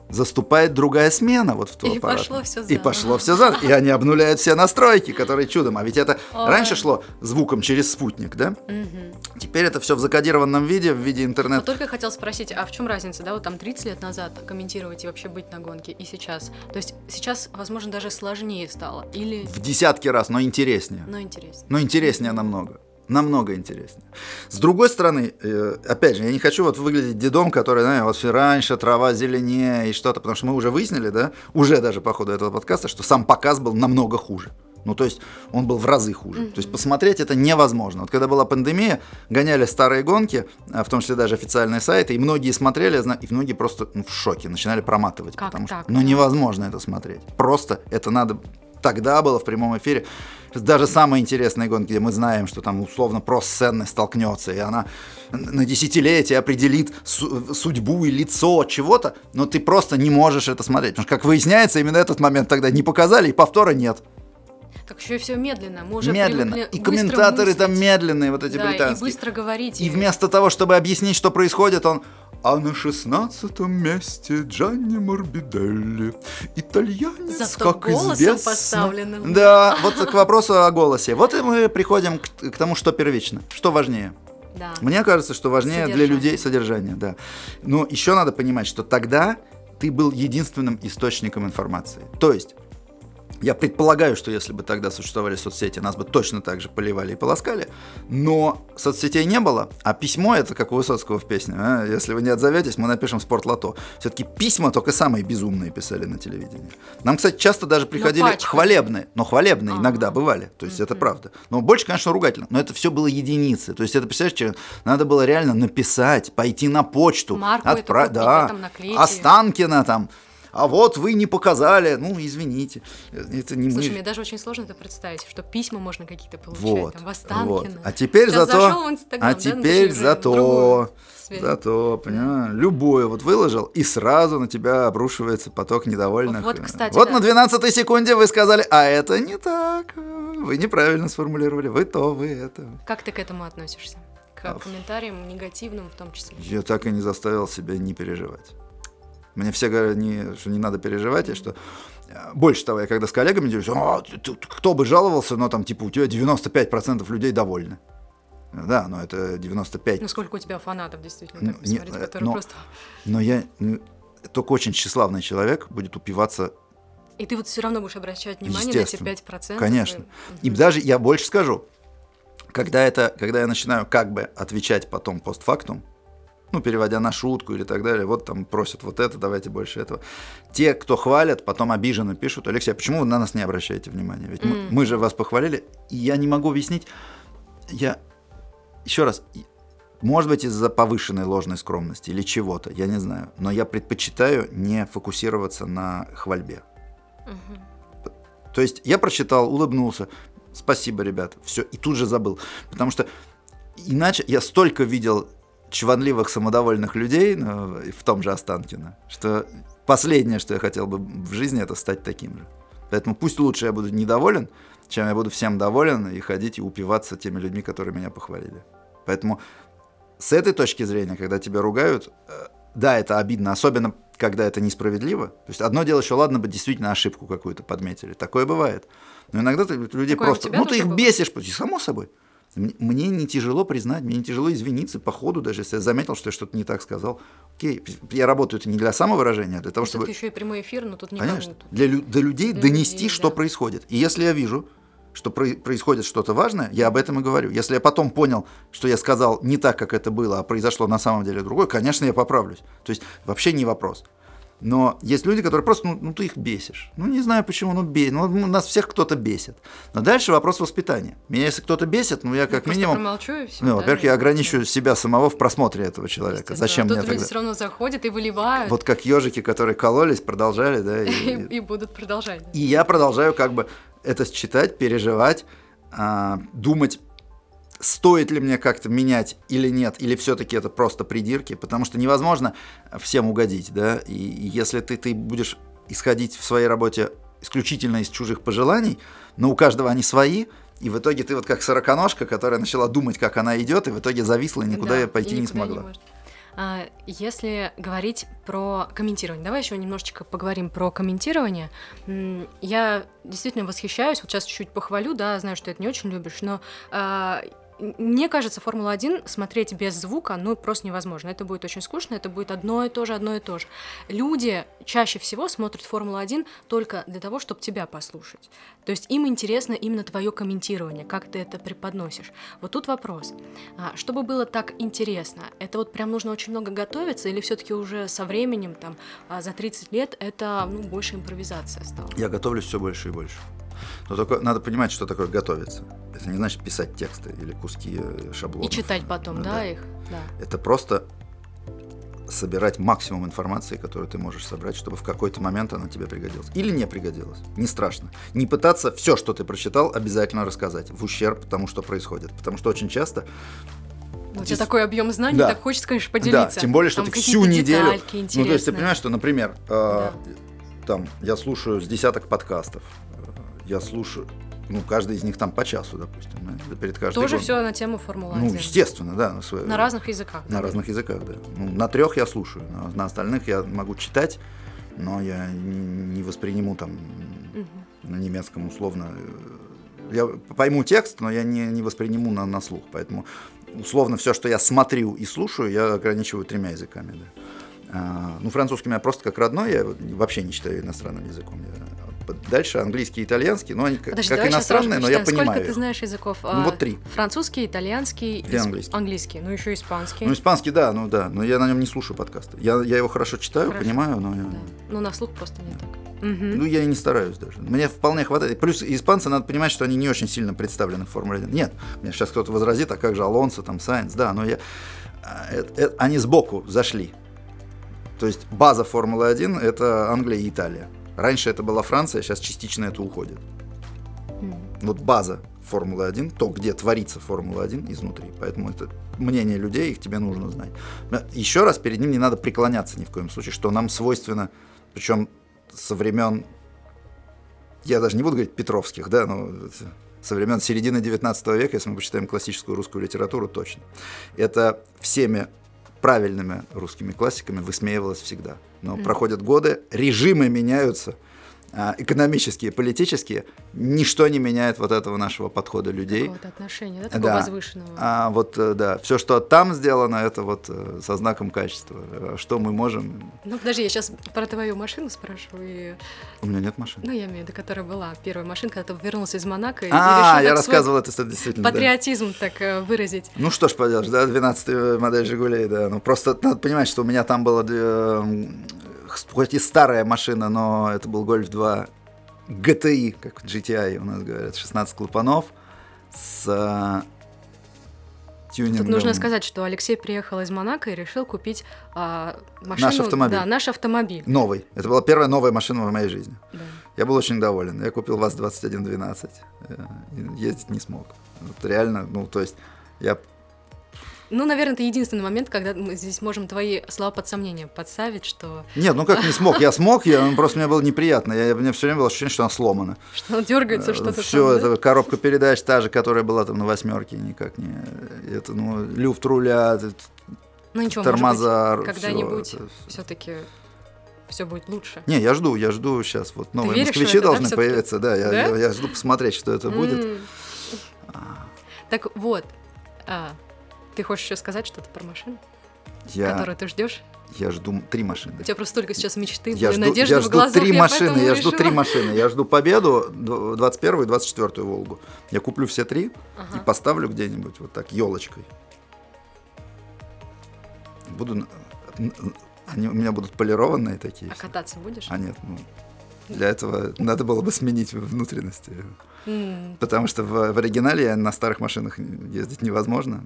заступает другая смена вот в ту и пошло все заново. И пошло все заново. И они обнуляют все настройки, которые чудом. А ведь это Ой. раньше шло звуком через спутник, да? Угу. Теперь это все в закодированном виде, в виде интернета. только хотел спросить, а в чем разница, да, вот там 30 лет назад комментировать и вообще быть на гонке, и сейчас? То есть сейчас, возможно, даже сложнее стало? Или... В десятки раз, но интереснее. Но интереснее. Но интереснее намного намного интереснее. С другой стороны, э, опять же, я не хочу вот выглядеть дедом, который, знаете, вот раньше трава зеленее и что-то, потому что мы уже выяснили, да, уже даже по ходу этого подкаста, что сам показ был намного хуже. Ну, то есть он был в разы хуже. Mm-hmm. То есть посмотреть это невозможно. Вот когда была пандемия, гоняли старые гонки, а, в том числе даже официальные сайты, и многие смотрели, и многие просто ну, в шоке, начинали проматывать. Как потому так? что ну, невозможно это смотреть. Просто это надо тогда было в прямом эфире. Даже самые интересные гонки, где мы знаем, что там условно просто сцена столкнется, и она на десятилетие определит судьбу и лицо чего-то, но ты просто не можешь это смотреть. Потому что, как выясняется, именно этот момент тогда не показали, и повтора нет. Так еще и все медленно. Мы уже медленно. И комментаторы мыслить. там медленные, вот эти да, британские. И быстро говорить. И вместо того, чтобы объяснить, что происходит, он а на шестнадцатом месте Джанни Морбиделли. Итальянец, Зато как известно. поставленным. Да, вот к вопросу о голосе. Вот и мы приходим к, к тому, что первично, что важнее. Да. Мне кажется, что важнее для Содержание. людей содержание, да. Но еще надо понимать, что тогда ты был единственным источником информации. То есть я предполагаю, что если бы тогда существовали соцсети, нас бы точно так же поливали и полоскали, но соцсетей не было, а письмо это как у Высоцкого в песне, а? если вы не отзоветесь, мы напишем спортлото. Все-таки письма только самые безумные писали на телевидении. Нам, кстати, часто даже приходили пачками. хвалебные, но хвалебные Ага. иногда бывали, то есть это правда. Но больше, конечно, ругательно, но это все было единицы, то есть это, представляешь, надо было реально написать, пойти на почту, Марку отправить, да, а. Останкина там, а вот вы не показали, ну, извините, это не Слушай, мы. мне даже очень сложно это представить, что письма можно какие-то получать, Вот, там, в Останкино. вот. А теперь Сейчас зато, а да, теперь в зато, зато, понимаешь, любое вот выложил, и сразу на тебя обрушивается поток недовольных. Вот, кстати, Вот да. на 12 секунде вы сказали, а это не так, вы неправильно сформулировали, вы то, вы это. Как ты к этому относишься? К комментариям негативным в том числе. Я так и не заставил себя не переживать. Мне все говорят, не, что не надо переживать, и что э, больше того, я когда с коллегами делюсь, «А, ты- ты- кто бы жаловался, но там типа у тебя 95% людей довольны. Да, но это 95. Ну, сколько у тебя фанатов действительно Ну, так не, посмотреть, э, которые но- просто... Но я ну, только очень тщеславный человек будет упиваться, И ты вот все равно будешь обращать внимание на эти Естественно. 5%. конечно. И Мгм. даже я больше скажу, когда это, когда я начинаю как бы отвечать потом постфактум, ну, переводя на шутку или так далее, вот там просят вот это, давайте больше этого. Те, кто хвалят, потом обиженно пишут, Алексей, а почему вы на нас не обращаете внимания? Ведь мы, Мгм. мы же вас похвалили, и я не могу объяснить, я, еще раз, может быть, из-за повышенной ложной скромности или чего-то, я не знаю, но я предпочитаю не фокусироваться на хвальбе. Мгм. То есть я прочитал, улыбнулся, спасибо, ребят, все, и тут же забыл. Потому что иначе я столько видел чванливых, самодовольных людей ну, в том же Останкино, что последнее, что я хотел бы в жизни, это стать таким же. Поэтому пусть лучше я буду недоволен, чем я буду всем доволен и ходить и упиваться теми людьми, которые меня похвалили. Поэтому с этой точки зрения, когда тебя ругают, э, да, это обидно, особенно когда это несправедливо. То есть одно дело еще, ладно бы действительно ошибку какую-то подметили, такое бывает. Но иногда ты людей Такое просто, ну ты их бывает? бесишь, и само собой. Мне, не тяжело признать, мне не тяжело извиниться по ходу, даже если я заметил, что я что-то не так сказал. Окей, я работаю это не для самовыражения, а для того, чтобы... Все-таки еще и прямой эфир, но тут никому. Конечно. Для, лю- до людей Для донести, людей, что да. происходит. И если я вижу, что про- происходит что-то важное, я об этом и говорю. Если я потом понял, что я сказал не так, как это было, а произошло на самом деле другое, конечно, я поправлюсь. То есть вообще не вопрос. Но есть люди, которые просто, ну, ну, ты их бесишь. Ну, не знаю почему, ну, бей. Ну, нас всех кто-то бесит. Но дальше вопрос воспитания. Меня если кто-то бесит, ну, я как Просто минимум... промолчу и все. Ну, во-первых, я ограничу себя самого в просмотре этого человека. Зачем а тут мне люди тогда? все равно заходят и выливают, Вот как ежики, которые кололись, продолжали, да, и- и, и будут продолжать. и я продолжаю как бы это читать, переживать, а, думать, стоит ли мне как-то менять или нет, или все-таки это просто придирки, потому что невозможно всем угодить, да, и, если ты, ты будешь исходить в своей работе исключительно из чужих пожеланий, но у каждого они свои, и в итоге ты вот как сороконожка, которая начала думать, как она идет, и в итоге зависла и никуда Да, пойти и не никуда смогла. может. А, Если говорить про комментирование, давай еще немножечко поговорим про комментирование. Я действительно восхищаюсь, вот сейчас чуть-чуть похвалю, да, знаю, что это не очень любишь, но а, мне кажется, Формула-1 смотреть без звука, ну, просто невозможно. Это будет очень скучно, это будет одно и то же, одно и то же. Люди чаще всего смотрят Формулу-1 только для того, чтобы тебя послушать. То есть им интересно именно твое комментирование, как ты это преподносишь. Вот тут вопрос. А, Чтобы было так интересно, это вот прям нужно очень много готовиться, или все-таки уже со временем, там, а, за 30 лет, это ну, больше импровизация стала? Я готовлюсь все больше и больше. Но только надо понимать, что такое готовиться. Это не значит писать тексты или куски э, шаблонов. И читать потом, Ну да, да. их? Да. Это просто собирать максимум информации, которую ты можешь собрать, чтобы в какой-то момент она тебе пригодилась. Или не пригодилась. Не страшно. Не пытаться все, что ты прочитал, обязательно рассказать в ущерб тому, что происходит. Потому что очень часто у тебя такой объем знаний, да. так хочется, конечно, поделиться. Да, тем более, что Там ты всю неделю... Ну, то есть ты понимаешь, что, например, э, там, я слушаю с десяток подкастов, я слушаю, ну, каждый из них там по часу, допустим, да, перед каждой Тоже все на тему Формулы-1. Ну, естественно, да. На, свой- на разных языках. на разных языках, да. Ну, на трех я слушаю, на, на остальных я могу читать, но я не, не восприниму там Мгм. на немецком условно. Я пойму текст, но я не, не восприниму на, на слух. Поэтому условно все, что я смотрю и слушаю, я ограничиваю тремя языками. Да. А, ну, французский у меня просто как родной, я вообще не считаю иностранным языком. Я- дальше английский и итальянский, но они как, Подожди, как иностранные, но я понимаю. Сколько ты знаешь языков? Ну, А, вот три. Французский, итальянский И английский. английский. Ну, еще испанский. Ну, испанский, да, ну да, но я на нем не слушаю подкасты. Я, я его хорошо читаю, Хорошо. понимаю, но я, Да. Ну, на слух просто не так. Мгм. ну, я и не стараюсь даже. Мне вполне хватает. Плюс испанцы, надо понимать, что они не очень сильно представлены в Формуле 1. Нет, мне сейчас кто-то возразит, а как же Алонсо, там, Сайнс, да, но я... а, они сбоку зашли. То есть база Формулы 1 – это Англия и Италия. Раньше это была Франция, сейчас частично это уходит. Мгм. Вот база Формулы 1, то, где творится Формула 1 изнутри. Поэтому это мнение людей, их тебе нужно знать. Еще раз, перед ним не надо преклоняться ни в коем случае, что нам свойственно, причем со времен, я даже не буду говорить Петровских, да, но со времен середины 19 века, если мы почитаем классическую русскую литературу, точно. Это всеми правильными русскими классиками высмеивалось всегда. Но Мгм. проходят годы, режимы меняются, экономические, политические, ничто не меняет вот этого нашего подхода людей. Какого-то отношения, да, такого Да. возвышенного. А вот, э, да, все, что там сделано, это вот э, со знаком качества. А Что мы можем... Ну, подожди, я сейчас про твою машину спрашиваю. И... У меня нет машины. Ну, я имею в виду, которая была первая машина, когда ты вернулся из Монако и а, решил я так рассказывал это действительно. да. патриотизм так э, выразить. Ну что ж поделаешь, да, 12 модель «Жигулей», да. Ну просто надо понимать, что у меня там была, э, м, хоть и старая машина, но это был «Гольф 2» GTI, как GTI у нас говорят, 16 клапанов с э, тюнингом. Тут нужно сказать, что Алексей приехал из Монако и решил купить а, машину. Наш автомобиль. Да, наш автомобиль. Новый. Это была первая новая машина в моей жизни. Да. Я был очень доволен. Я купил ВАЗ-2112. э, Ездить не смог. Вот реально, ну, то есть я Ну, наверное, это единственный момент, когда мы здесь можем твои слова под сомнение подставить, что, Нет, ну как не смог? Я смог, я, ну, просто мне было неприятно. Я, у меня все время было ощущение, что она сломана. что он дергается, что-то Все, там, да? это коробка передач та же, которая была там на восьмерке, никак не. Это, ну, люфт руля, Ну, ничего, тормоза. всё когда-нибудь все-таки все будет лучше. Не, я жду, я жду сейчас. Вот новые веришь, москвичи это, да, должны всё-таки? появиться, да. Я, Да? я- я жду посмотреть, что это будет. М. Так вот, а, ты хочешь еще сказать что-то про машину, Я, которую ты ждешь? я жду три машины. У тебя просто столько сейчас мечты, Я жду, надежды я в жду глазах. три я машины, я жду решила. три машины. Я жду Победу, д- 21 и 24 Волгу. Я куплю все три Ага. и поставлю где-нибудь вот так, елочкой. Буду... Они у меня будут полированные такие. А все. кататься будешь? А нет, ну, для этого надо было бы сменить внутренности. Потому что в, в оригинале на старых машинах ездить невозможно.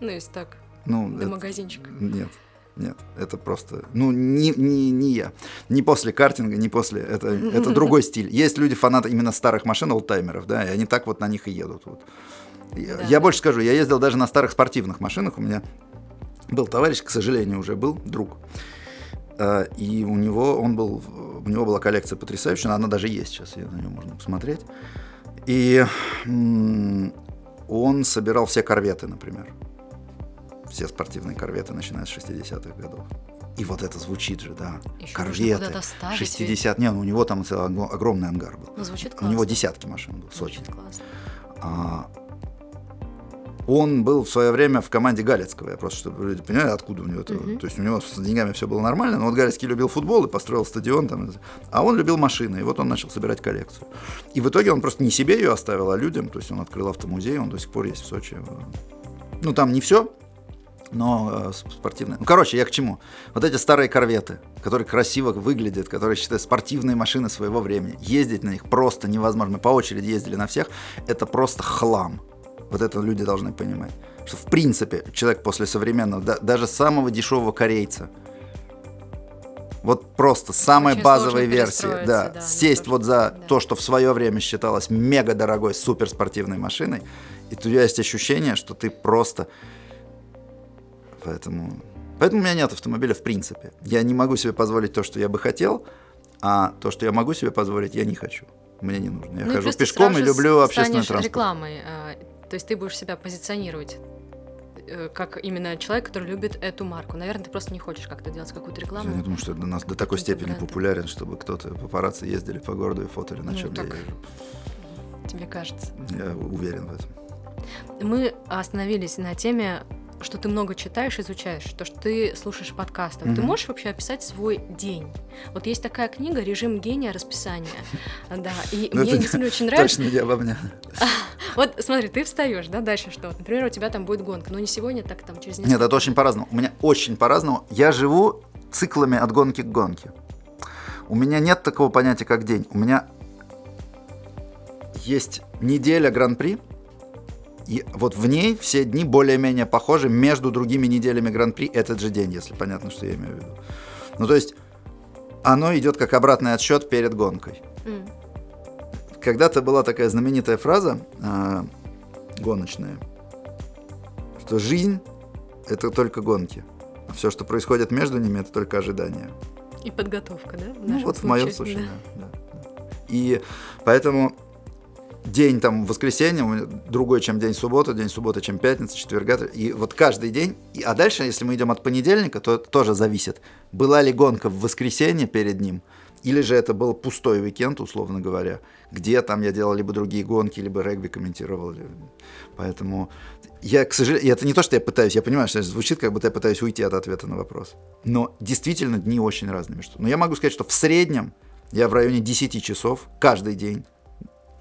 Ну, если так, Ну, до это- магазинчика. нет, нет, это просто, ну, не, не, не я. Не после картинга, не после, это, это другой стиль. Есть люди, фанаты именно старых машин, олдтаймеров, да, и они так вот на них и едут. Вот. Я, Да, я больше скажу, я ездил даже на старых спортивных машинах, у меня был товарищ, к сожалению, уже был, друг, Э, и у него, он был, у него была коллекция потрясающая, она даже есть сейчас, ее на нее можно посмотреть. И он собирал все корветы, например все спортивные корветы, начиная с 60-х годов. И вот это звучит же, да. Нужно корветы. куда-то ставить ведь. 60 Не, ну у него там огромный ангар был. Ну, звучит У классно. него десятки машин было, сотни. Звучит классно. А, он был в свое время в команде Галецкого. Я просто, чтобы люди поняли, откуда у него это. Мгм. То есть у него с деньгами все было нормально, но вот Галецкий любил футбол и построил стадион. Там, а он любил машины, и вот он начал собирать коллекцию. И в итоге он просто не себе ее оставил, а людям. То есть он открыл автомузей, он до сих пор есть в Сочи. Ну, там не все, но э, спортивные. Ну, короче, я к чему? Вот эти старые корветы, которые красиво выглядят, которые считают спортивные машины своего времени. Ездить на них просто невозможно. Мы по очереди ездили на всех. Это просто хлам. Вот это люди должны понимать. Что в принципе человек после современного, да- даже самого дешевого корейца, Вот просто самой Очень базовой версии. Да, да, сесть вот за да. то, что в свое время считалось мега дорогой суперспортивной машиной, и у тебя есть ощущение, что ты просто... Поэтому... Поэтому у меня нет автомобиля в принципе. Я не могу себе позволить то, что я бы хотел, а то, что я могу себе позволить, я не хочу. Мне не нужно. Я Ну хожу пешком и люблю общественный транспорт. рекламой. То есть ты будешь себя позиционировать э, как именно человек, который любит эту марку. Наверное, ты просто не хочешь как-то делать какую-то Я рекламу. не думаю, что у нас до такой степени брендом. популярен, чтобы кто-то папарацци ездили по городу и фотали, на Ну, чем я так. езжу. Тебе кажется. Я уверен в этом. Мы остановились на теме, что ты много читаешь, изучаешь, то, что ты слушаешь подкастов. Ты Мгм. можешь вообще описать свой день? Вот есть такая книга «Режим гения. Расписание». Да, и Ну, мне действительно очень нравится. Точно не обо мне. Вот смотри, ты встаешь, да, дальше что? Например, у тебя там будет гонка, но не сегодня, так там через несколько Нет, это очень по-разному. У меня очень по-разному. Я живу циклами от гонки к гонке. У меня нет такого понятия, как день. У меня есть неделя Гран-при, и вот в ней все дни более-менее похожи между другими неделями Гран-при этот же день, если понятно, что я имею в виду. Ну, то есть оно идет как обратный отсчет перед гонкой. М. Когда-то была такая знаменитая фраза а, гоночная, что жизнь — это только гонки, а все, что происходит между ними, это только ожидание. И подготовка, да? Ну, вот в моем случае, да. да, да. И поэтому день там воскресенье, другой, чем день субботы, день субботы, чем пятница, четверга. И вот каждый день. И, а дальше, если мы идем от понедельника, то это тоже зависит. Была ли гонка в воскресенье перед ним, или же это был пустой уикенд, условно говоря, где там я делал либо другие гонки, либо регби комментировал. Поэтому я, к сожалению, это не то, что я пытаюсь, я понимаю, что звучит, как будто я пытаюсь уйти от ответа на вопрос. Но действительно дни очень разные. Но я могу сказать, что в среднем я в районе 10 часов каждый день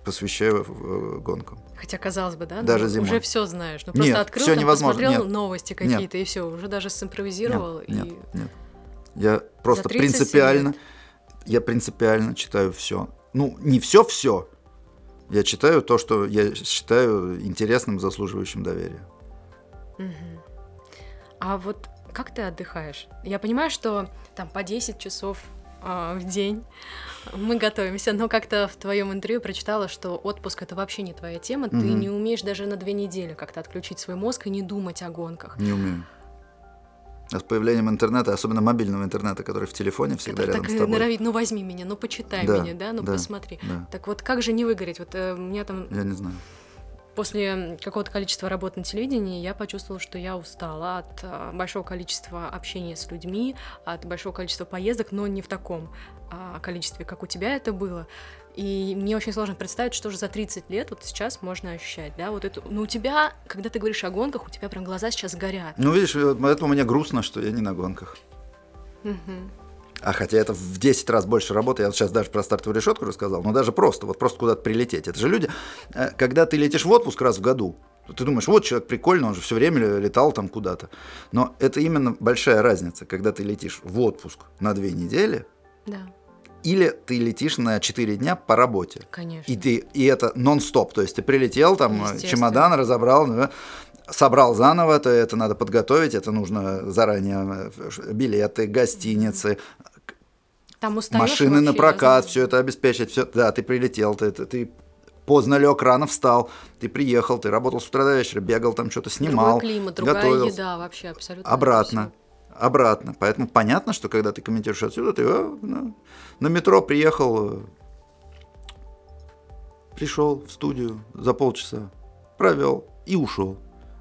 посвящаю э, гонкам. Хотя, казалось бы, да? ну, Даже зимой. Уже все знаешь. Ну, Нет, просто открыл, всё там, невозможно, посмотрел нет. новости Нет. какие-то, и все, уже даже симпровизировал. Нет, и... нет, нет. Я просто 37 принципиально, лет. я принципиально читаю все. Ну, не все-все. Я читаю то, что я считаю интересным, заслуживающим доверия. Мгм. А вот как ты отдыхаешь? Я понимаю, что там по 10 часов а, в день мы готовимся, но как-то в твоем интервью прочитала, что отпуск это вообще не твоя тема, ты не умеешь даже на две недели как-то отключить свой мозг и не думать о гонках. Не умею. А с появлением интернета, особенно мобильного интернета, который в телефоне всегда Который рядом так с тобой. норовит, ну возьми меня, ну почитай Да, меня, да, ну да, посмотри. Да, Так вот, как же не выгореть? Вот э, у меня там я не знаю. После какого-то количества работ на телевидении я почувствовала, что я устала от а, большого количества общения с людьми, от большого количества поездок, но не в таком а, количестве, как у тебя это было. И мне очень сложно представить, что же за 30 лет вот сейчас можно ощущать, да, вот это, ну у тебя, когда ты говоришь о гонках, у тебя прям глаза сейчас горят. Ну, видишь, поэтому мне грустно, что я не на гонках. Мгм. А хотя это в 10 раз больше работы, я вот сейчас даже про стартовую решетку рассказал, но даже просто, вот просто куда-то прилететь. Это же люди, э, когда ты летишь в отпуск раз в году, ты думаешь, вот человек прикольный, он же все время летал там куда-то. Но это именно большая разница, когда ты летишь в отпуск на две недели, Да, или ты летишь на 4 дня по работе. конечно. И, ты, и это нон-стоп, то есть ты прилетел, там э, чемодан разобрал, собрал заново, то это надо подготовить, это нужно заранее э, билеты, гостиницы, Там устаёшь машины на прокат, все это обеспечить, все, да, ты прилетел, ты, ты, ты поздно лег, рано встал, ты приехал, ты работал с утра до вечера, бегал там что-то снимал, Другой климат, другая готовился. еда вообще абсолютно. обратно, обратно. Поэтому понятно, что когда ты комментируешь отсюда, ты э, на, на метро приехал, пришел в студию за полчаса, провел и ушел.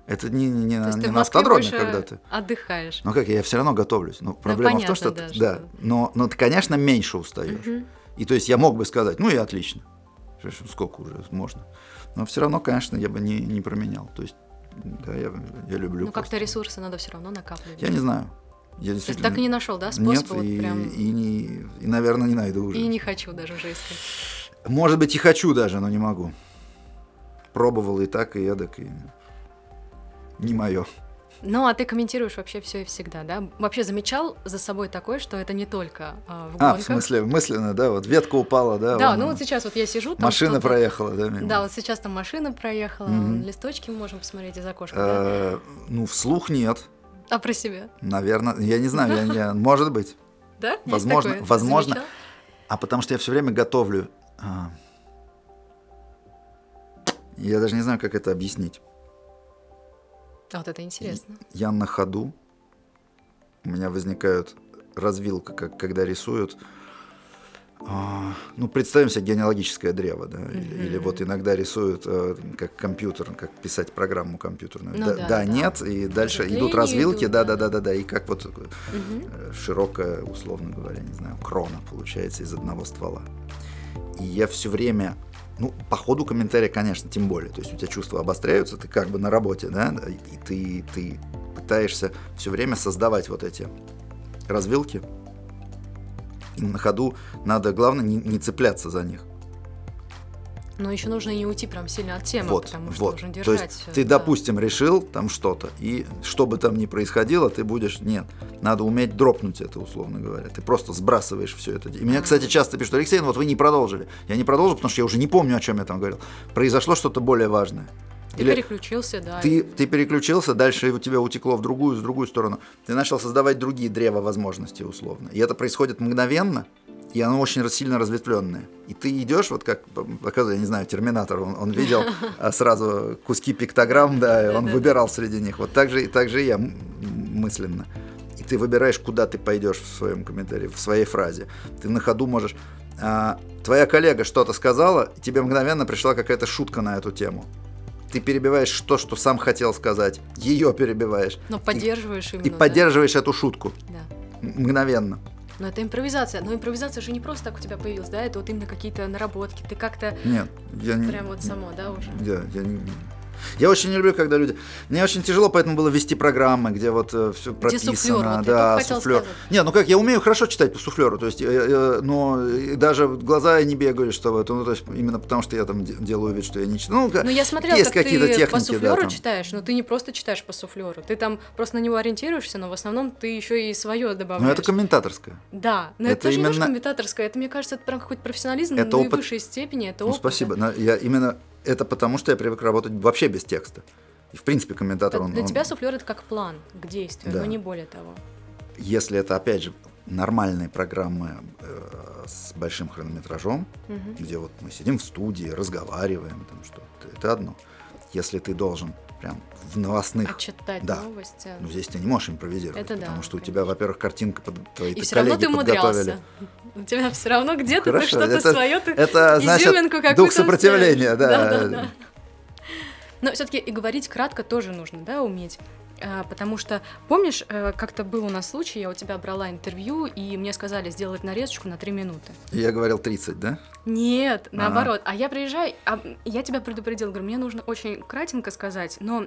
Это не, не, не на, не на автодроме, когда ты. отдыхаешь. Ну как, я все равно готовлюсь. Но проблема в том, понятно, что, да, ты- что- да, но, но ты, конечно, меньше устаешь. Мгм. И то есть я мог бы сказать, ну и отлично, сколько уже можно. Но все равно, конечно, я бы не, не променял. То есть, да, я, я люблю. Ну, как-то ресурсы надо все равно накапливать. Я не знаю. Я То есть действительно... так и не нашел, да, Нет, способа вот и, прям. и, не, и, наверное, не найду уже. И не хочу даже уже искать. Может быть, и хочу даже, но не могу. Пробовал и так, и эдак, и не мое. Ну, а ты комментируешь вообще все и всегда, да? Вообще замечал за собой такое, что это не только а, в А, гонках. в смысле, мысленно, да, вот ветка упала, да. Да, вон ну вот сейчас вот я сижу, там Машина проехала, да, мимо. Да, вот сейчас там машина проехала, Мгм. листочки мы можем посмотреть из окошка, да? Э, ну, вслух нет. А про себя? Наверное, я не знаю, я, я- может быть. Да? Возможно, возможно. А потому что я все время готовлю. а, Я даже не знаю, как это объяснить. А вот это интересно. Я на ходу. У меня возникают развилка, как когда рисуют. а, Ну, представим себе генеалогическое древо, да, или, или вот иногда рисуют э, как компьютер, как писать программу компьютерную. Ну да, да, да, нет, и дальше Линии идут развилки, идут, да, да. да, да, да, и как вот э, широкая, условно говоря, не знаю, крона получается из одного ствола. И я все время, ну, по ходу комментария, конечно, тем более, то есть у тебя чувства обостряются, ты как бы на работе, да, и ты, ты пытаешься все время создавать вот эти развилки, и на ходу надо, главное, не, не цепляться за них. Но еще нужно не уйти прям сильно от темы, вот, потому что вот. нужно То держать. есть всё, ты, да. допустим, решил там что-то, и что бы там ни происходило, ты будешь... Нет, надо уметь дропнуть это, условно говоря. Ты просто сбрасываешь все это. И меня, кстати, часто пишут, Алексей, ну вот вы не продолжили. Я не продолжил, потому что я уже не помню, о чем я там говорил. Произошло что-то более важное. Ты Или переключился, да. ты, ты переключился, дальше у тебя утекло в другую, в другую сторону. Ты начал создавать другие древа возможностей, условно. И это происходит мгновенно, и оно очень сильно разветвленное. И ты идешь, вот как показывает, я не знаю, Терминатор, он, он видел а, сразу куски пиктограмм, да, и он выбирал среди них. Вот так же, и так же и я мысленно. И ты выбираешь, куда ты пойдешь в своем комментарии, в своей фразе. Ты на ходу можешь... а, твоя коллега что-то сказала, и тебе мгновенно пришла какая-то шутка на эту тему. Ты перебиваешь то, что сам хотел сказать, ее перебиваешь. Но поддерживаешь именно. И да? поддерживаешь эту шутку Да. мгновенно. Но это импровизация. Но импровизация же не просто так у тебя появилась, да? Это вот именно какие-то наработки. Ты как-то Нет, я не... прям вот само, да, уже? Я, я не- Я очень не люблю, когда люди... Мне очень тяжело, поэтому было вести программы, где вот все прописано. суфлёр, вот я да, сказать. Не, ну как, я умею хорошо читать по суфлеру, то есть, э, э, но даже глаза не бегаю, что вот, ну, то есть, именно потому что я там де- делаю вид, что я не читаю. Ну, Ну, я смотрела, есть как какие-то ты техники, по да, суфлеру там. читаешь, но ты не просто читаешь по суфлеру, ты там просто на него ориентируешься, но в основном ты еще и свое добавляешь. Ну, это комментаторское. Да, но это, Это даже не то, именно- комментаторское, это, мне кажется, это прям какой-то профессионализм Это на опыт. наивысшей степени, это Ну, опыт. спасибо. Но я именно это потому, что я привык работать вообще без текста. И, в принципе, комментатор, он, Для он- тебя суфлер это как план к действию, Да. но не более того. если это, опять же, нормальные программы э, с большим хронометражом, Мгм. где вот мы сидим в студии, разговариваем, там что это одно. Если ты должен прям в новостных, Отчитать да. новости. ну здесь ты не можешь импровизировать, Это да, потому что у конечно. тебя, во-первых, картинка под твои И ты все равно ты подготовили. умудрялся. У тебя все равно где-то ты Хорошо, что-то свое, ты Это значит изюминку какую-то дух сопротивления, да. Да, да, да. Но все-таки и говорить кратко тоже нужно, да, уметь. А, Потому что, помнишь, э, как-то был у нас случай, я у тебя брала интервью, и мне сказали сделать нарезочку на 3 минуты. Я говорил 30, да? Нет, наоборот. А я приезжаю, а я тебя предупредил, говорю, мне нужно очень кратенько сказать, но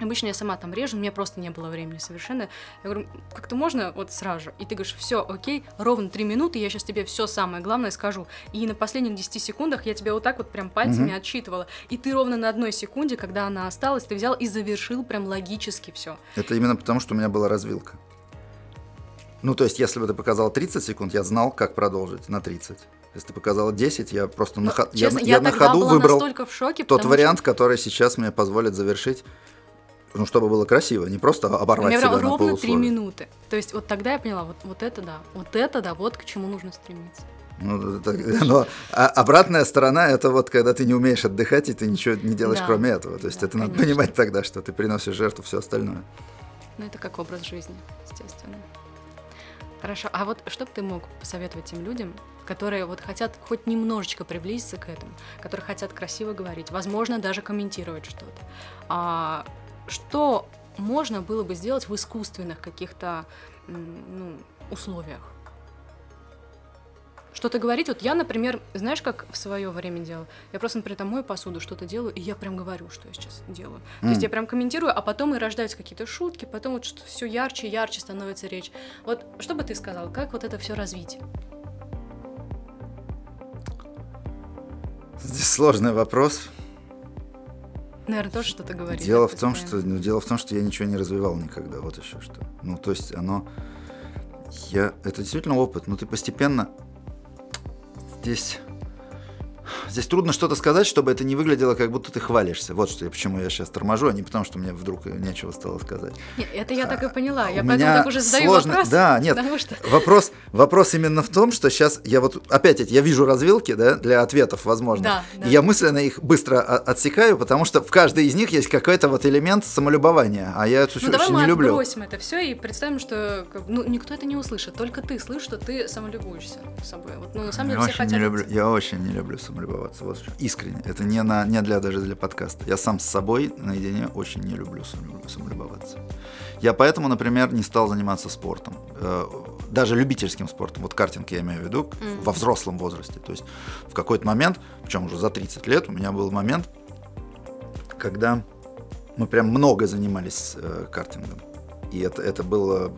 обычно я сама там режу, мне просто не было времени совершенно. Я говорю, как-то можно вот сразу же? И ты говоришь, все, окей, ровно три минуты, я сейчас тебе все самое главное скажу. И на последних 10 секундах я тебя вот так вот прям пальцами Мгм. отчитывала. И ты ровно на одной секунде, когда она осталась, ты взял и завершил прям логически все. Это именно потому, что у меня была развилка. Ну, то есть, если бы ты показал 30 секунд, я знал, как продолжить на 30. Если ты показала 10, я просто на, хо- я, Честно, я я, на тогда ходу выбрал в шоке, тот вариант, который сейчас мне позволит завершить, ну, чтобы было красиво, не просто оборвать меня себя прям на ровно три минуты. То есть вот тогда я поняла, вот, вот это да, вот это да, вот к чему нужно стремиться. Ну, это- но а- обратная сторона это вот когда ты не умеешь отдыхать и ты ничего не делаешь Да. кроме этого. То есть Да, это надо конечно. понимать тогда, что ты приносишь жертву все остальное. Ну, это как образ жизни, естественно. Хорошо, а вот что бы ты мог посоветовать тем людям, которые вот хотят хоть немножечко приблизиться к этому, которые хотят красиво говорить, возможно, даже комментировать что-то. А, что можно было бы сделать в искусственных каких-то ну, условиях? Что-то говорить, вот я, например, знаешь, как в свое время делала? Я просто, например, там мою посуду, что-то делаю, и я прям говорю, что я сейчас делаю. То есть я прям комментирую, а потом и рождаются какие-то шутки, потом вот все ярче и ярче становится речь. Вот что бы ты сказал, как вот это все развить? Здесь сложный вопрос. Наверное, тоже что-то говорить. Дело в том, что ну, дело в том, что я ничего не развивал никогда. Вот еще что. Ну, то есть оно. Я. Это действительно опыт, но ты постепенно здесь здесь трудно что-то сказать, чтобы это не выглядело, как будто ты хвалишься. Вот что, почему я сейчас торможу, а не потому, что мне вдруг нечего стало сказать. Нет, это я так и поняла. Я у поэтому меня так уже задаю сложно- вопрос. Да, нет, Потому что... Вопрос, вопрос именно в том, что сейчас я вот опять я вижу развилки да, для ответов возможно. Да, да. И я мысленно их быстро отсекаю, потому что в каждой из них есть какой-то вот элемент самолюбования, а я это Ну очень давай мы не люблю. отбросим это все и представим, что ну, никто это не услышит, только ты слышишь, что ты самолюбуешься собой. Вот, ну, на самом деле я все очень хотят. не люблю, я очень не люблю самолюбоваться. Вот искренне. Это не на не для даже для подкаста. Я сам с собой наедине очень не люблю самолю- самолюбоваться. Я поэтому, например, не стал заниматься спортом, Э, даже любительским спортом. Вот картинг я имею в виду Мгм. во взрослом возрасте. То есть в какой-то момент, причем уже за 30 лет, у меня был момент, когда мы прям много занимались э, картингом. И это, это было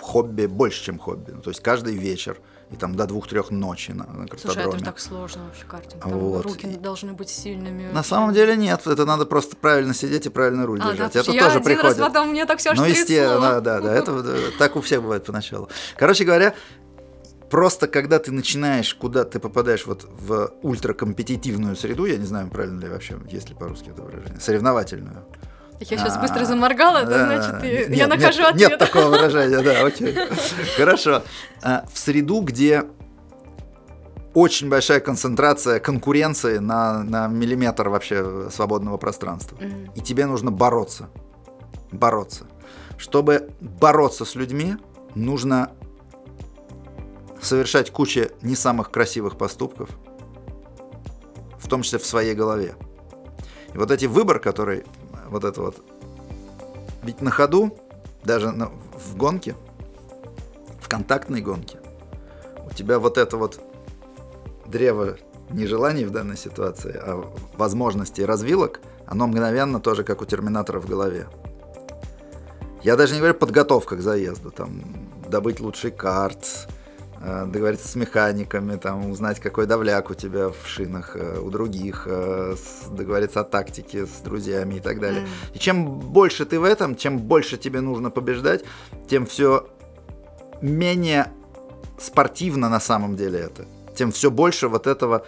хобби больше, чем хобби. Ну, то есть каждый вечер и там до двух-трех ночи на, на Слушай, а это картодроме. же так сложно вообще картинг. Там Вот. руки должны быть сильными. На самом деле нет, это надо просто правильно сидеть и правильно руль а, да, держать. потому это я тоже один приходит. раз потом мне так все ну, естественно, да, да, да, это э, так у всех бывает поначалу. Короче говоря, просто когда ты начинаешь, куда ты попадаешь вот в ультракомпетитивную среду, я не знаю, правильно ли вообще, есть ли по-русски это выражение, соревновательную. Я сейчас А, быстро заморгала, это значит, я нахожу ответ. Нет такого выражения, да, окей. Хорошо. А, В среду, где очень большая концентрация конкуренции на, на миллиметр вообще свободного пространства. Мгм. И тебе нужно бороться. Бороться. Чтобы бороться с людьми, нужно совершать кучу не самых красивых поступков, в том числе в своей голове. И вот эти выбор, который вот это вот, ведь на ходу, даже на- в гонке, в контактной гонке, у тебя вот это вот древо не желаний в данной ситуации, а возможностей развилок, оно мгновенно тоже как у терминатора в голове. Я даже не говорю подготовка к заезду, там добыть лучший карт, договориться с механиками, там узнать, какой давляк у тебя в шинах, э, у других, э, договориться о тактике с друзьями и так далее. И чем больше ты в этом, чем больше тебе нужно побеждать, тем все менее спортивно на самом деле это. Тем все больше вот этого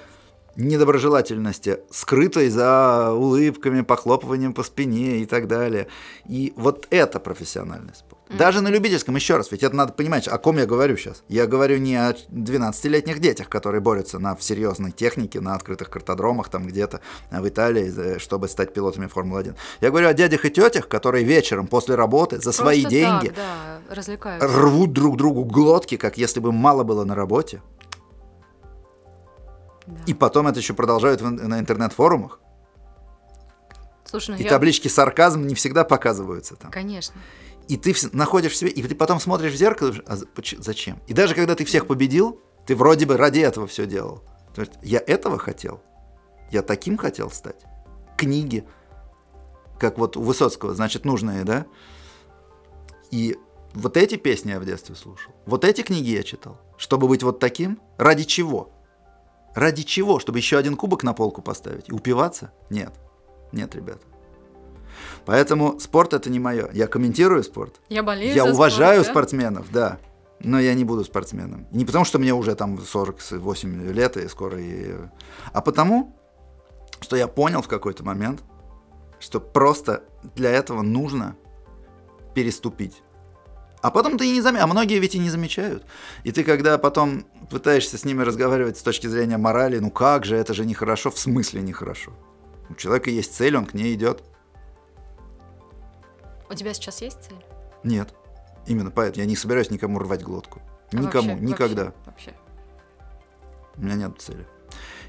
недоброжелательности, скрытой за улыбками, похлопыванием по спине и так далее. И вот это профессиональный Даже на любительском, еще раз, ведь это надо понимать, о ком я говорю сейчас. Я говорю не о 12-летних детях, которые борются на в серьезной технике, на открытых картодромах там где-то э, в Италии, чтобы стать пилотами Формулы-1. Я говорю о дядях и тетях, которые вечером после работы за свои Просто деньги так, да, развлекаются. рвут друг другу глотки, как если бы мало было на работе. Да. И потом это еще продолжают в на интернет-форумах. Слушай, ну И я... таблички сарказм не всегда показываются там. Конечно. И ты находишь в себе, и ты потом смотришь в зеркало, а зачем? И даже когда ты всех победил, ты вроде бы ради этого все делал. То есть я этого хотел. Я таким хотел стать. Книги, как вот у Высоцкого, значит, нужные, да? И вот эти песни я в детстве слушал. Вот эти книги я читал. Чтобы быть вот таким, ради чего? Ради чего? Чтобы еще один кубок на полку поставить и упиваться? Нет. Нет, ребята. Поэтому спорт это не мое. Я комментирую спорт. Я болею Я уважаю спорт, да? спортсменов, да. Но я не буду спортсменом. Не потому, что мне уже там 48 лет и скоро и... А потому, что я понял в какой-то момент, что просто для этого нужно переступить. А потом ты и не замечаешь. А многие ведь и не замечают. И ты, когда потом пытаешься с ними разговаривать с точки зрения морали, ну как же, это же нехорошо, в смысле нехорошо. У человека есть цель, он к ней идет. У тебя сейчас есть цель? Нет. Именно поэтому я не собираюсь никому рвать глотку. А Никому, вообще- никогда. Вообще, вообще. У меня нет цели.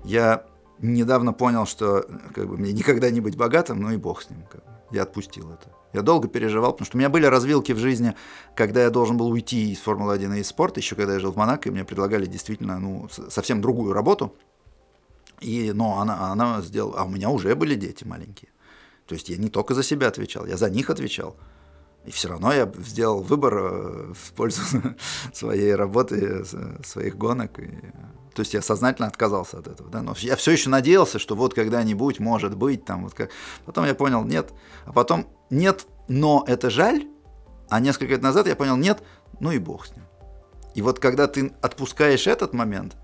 Я недавно понял, что как бы, мне никогда не быть богатым, ну и бог с ним. как бы. Я отпустил это. Я долго переживал, потому что у меня были развилки в жизни, когда я должен был уйти из Формулы-1 и из спорта, еще когда я жил в Монако, и мне предлагали действительно ну, совсем другую работу. И, но она, она сделала... А у меня уже были дети маленькие. То есть я не только за себя отвечал, я за них отвечал. И все равно я сделал выбор э, в пользу своей работы, своих гонок. И, то есть я сознательно отказался от этого. Да? Но я все еще надеялся, что вот когда-нибудь, может быть, там вот как. Потом я понял, нет. А потом нет, но это жаль. А несколько лет назад я понял, нет, ну и бог с ним. И вот когда ты отпускаешь этот момент,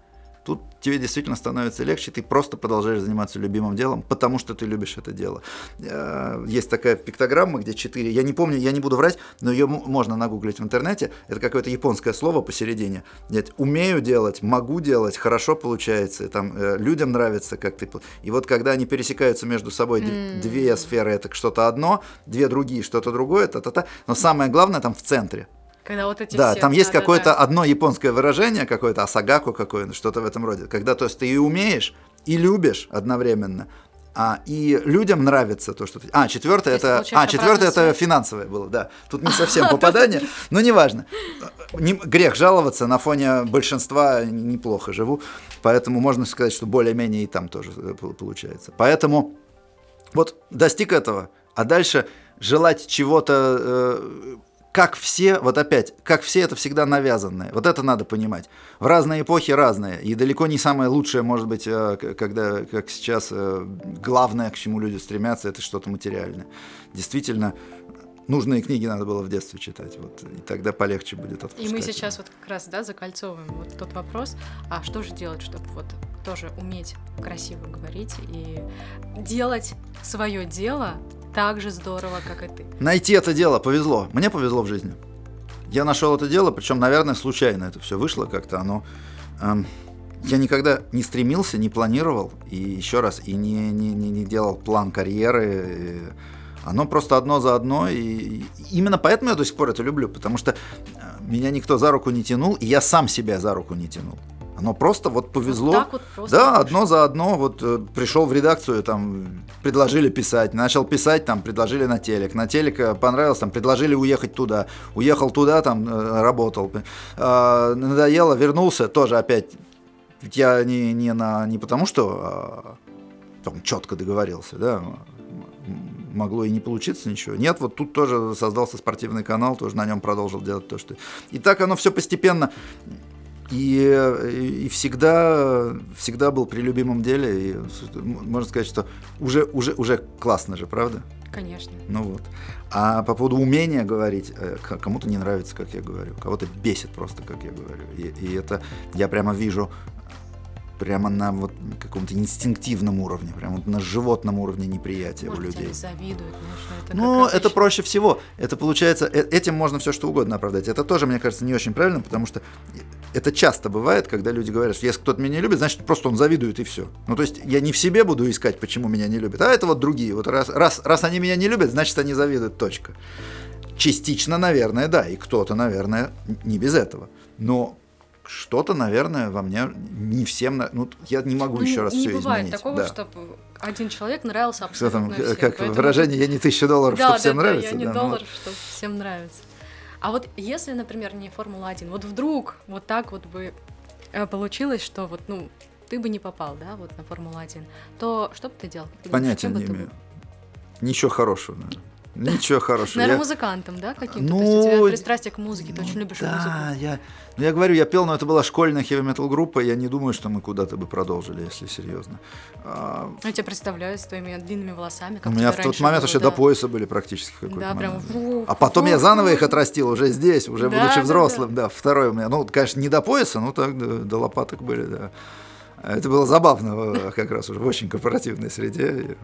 Тут тебе действительно становится легче, ты просто продолжаешь заниматься любимым делом, потому что ты любишь это дело. Э, есть такая пиктограмма, где четыре, я не помню, я не буду врать, но ее можно нагуглить в интернете, это какое-то японское слово посередине. Нет, умею делать, могу делать, хорошо получается, там, э, людям нравится, как ты... И вот когда они пересекаются между собой, mm. две сферы это что-то одно, две другие что-то другое, та-та-та, но самое главное там в центре. Когда вот эти да, все, там есть да, какое-то да, да. одно японское выражение, какое-то асагаку какое-то, что-то в этом роде. Когда то есть ты и умеешь, и любишь одновременно, а, и людям нравится то, что ты... А, четвертое это... А, четвертое это финансовое было, да. Тут не совсем попадание, но неважно. Не, грех жаловаться, на фоне большинства неплохо живу, поэтому можно сказать, что более-менее и там тоже э, получается. Поэтому вот достиг этого, а дальше желать чего-то э, как все, вот опять, как все это всегда навязанное. Вот это надо понимать. В разные эпохи разные. И далеко не самое лучшее, может быть, э, когда, как сейчас, э, главное, к чему люди стремятся, это что-то материальное. Действительно, нужные книги надо было в детстве читать, вот, и тогда полегче будет отпускать. И мы сейчас вот как раз, да, закольцовываем вот тот вопрос, а что же делать, чтобы вот тоже уметь красиво говорить и делать свое дело так же здорово, как и ты. Найти это дело повезло. Мне повезло в жизни. Я нашел это дело, причем, наверное, случайно это все вышло как-то. Оно, эм, я никогда не стремился, не планировал, и еще раз, и не, не, не, не делал план карьеры. Оно просто одно за одно, и именно поэтому я до сих пор это люблю, потому что меня никто за руку не тянул, и я сам себя за руку не тянул. Оно просто вот повезло. Вот вот просто да, пришло. одно за одно. Вот э, пришел в редакцию, там предложили писать, начал писать, там предложили на телек, на телек э, понравилось, там предложили уехать туда, уехал туда, там э, работал, э, надоело, вернулся, тоже опять. Я не не на не потому что а, там четко договорился, да, могло и не получиться ничего. Нет, вот тут тоже создался спортивный канал, тоже на нем продолжил делать то, что... И так оно все постепенно и, и всегда, всегда был при любимом деле. И можно сказать, что уже, уже, уже классно же, правда? Конечно. Ну вот. А по поводу умения говорить, э, кому-то не нравится, как я говорю, кого-то бесит просто, как я говорю. И, и это я прямо вижу прямо на вот каком-то инстинктивном уровне, прямо вот на животном уровне неприятия Может, у людей. Они завидуют, это Ну, это проще всего. Это получается, э, этим можно все что угодно оправдать. Это тоже, мне кажется, не очень правильно, потому что это часто бывает, когда люди говорят, что если кто-то меня не любит, значит просто он завидует и все. Ну, то есть я не в себе буду искать, почему меня не любят, а это вот другие. Вот раз, раз, раз они меня не любят, значит они завидуют, точка. Частично, наверное, да, и кто-то, наверное, не без этого. Но что-то, наверное, во мне не всем, ну, я не могу ну, еще раз не все бывает изменить. такого, да. чтобы один человек нравился абсолютно Что там, всем. Как поэтому... выражение, я не тысяча долларов, да, чтобы да, всем да, нравится. я не да, доллар, ну, чтобы всем нравится. А вот если, например, не Формула-1, вот вдруг вот так вот бы э, получилось, что вот, ну, ты бы не попал, да, вот на Формулу-1, то что бы ты делал? Понятия не имею. Ничего хорошего, наверное. Ничего хорошего. Наверное, я... музыкантом, да, каким-то? Ну, То есть у тебя пристрастие к музыке, ты очень любишь да, музыку. я, ну, я говорю, я пел, но это была школьная хэви-метал группа, я не думаю, что мы куда-то бы продолжили, если серьезно. А... Я тебя представляю с твоими длинными волосами. Как у меня в тот момент вообще да. до пояса были практически в какой-то Да, момент. прям. А потом я заново их отрастил уже здесь, уже да, будучи да, взрослым, да. да. Второй у меня, ну, конечно, не до пояса, но так до, до лопаток были, да. Это было забавно как раз уже в очень корпоративной среде.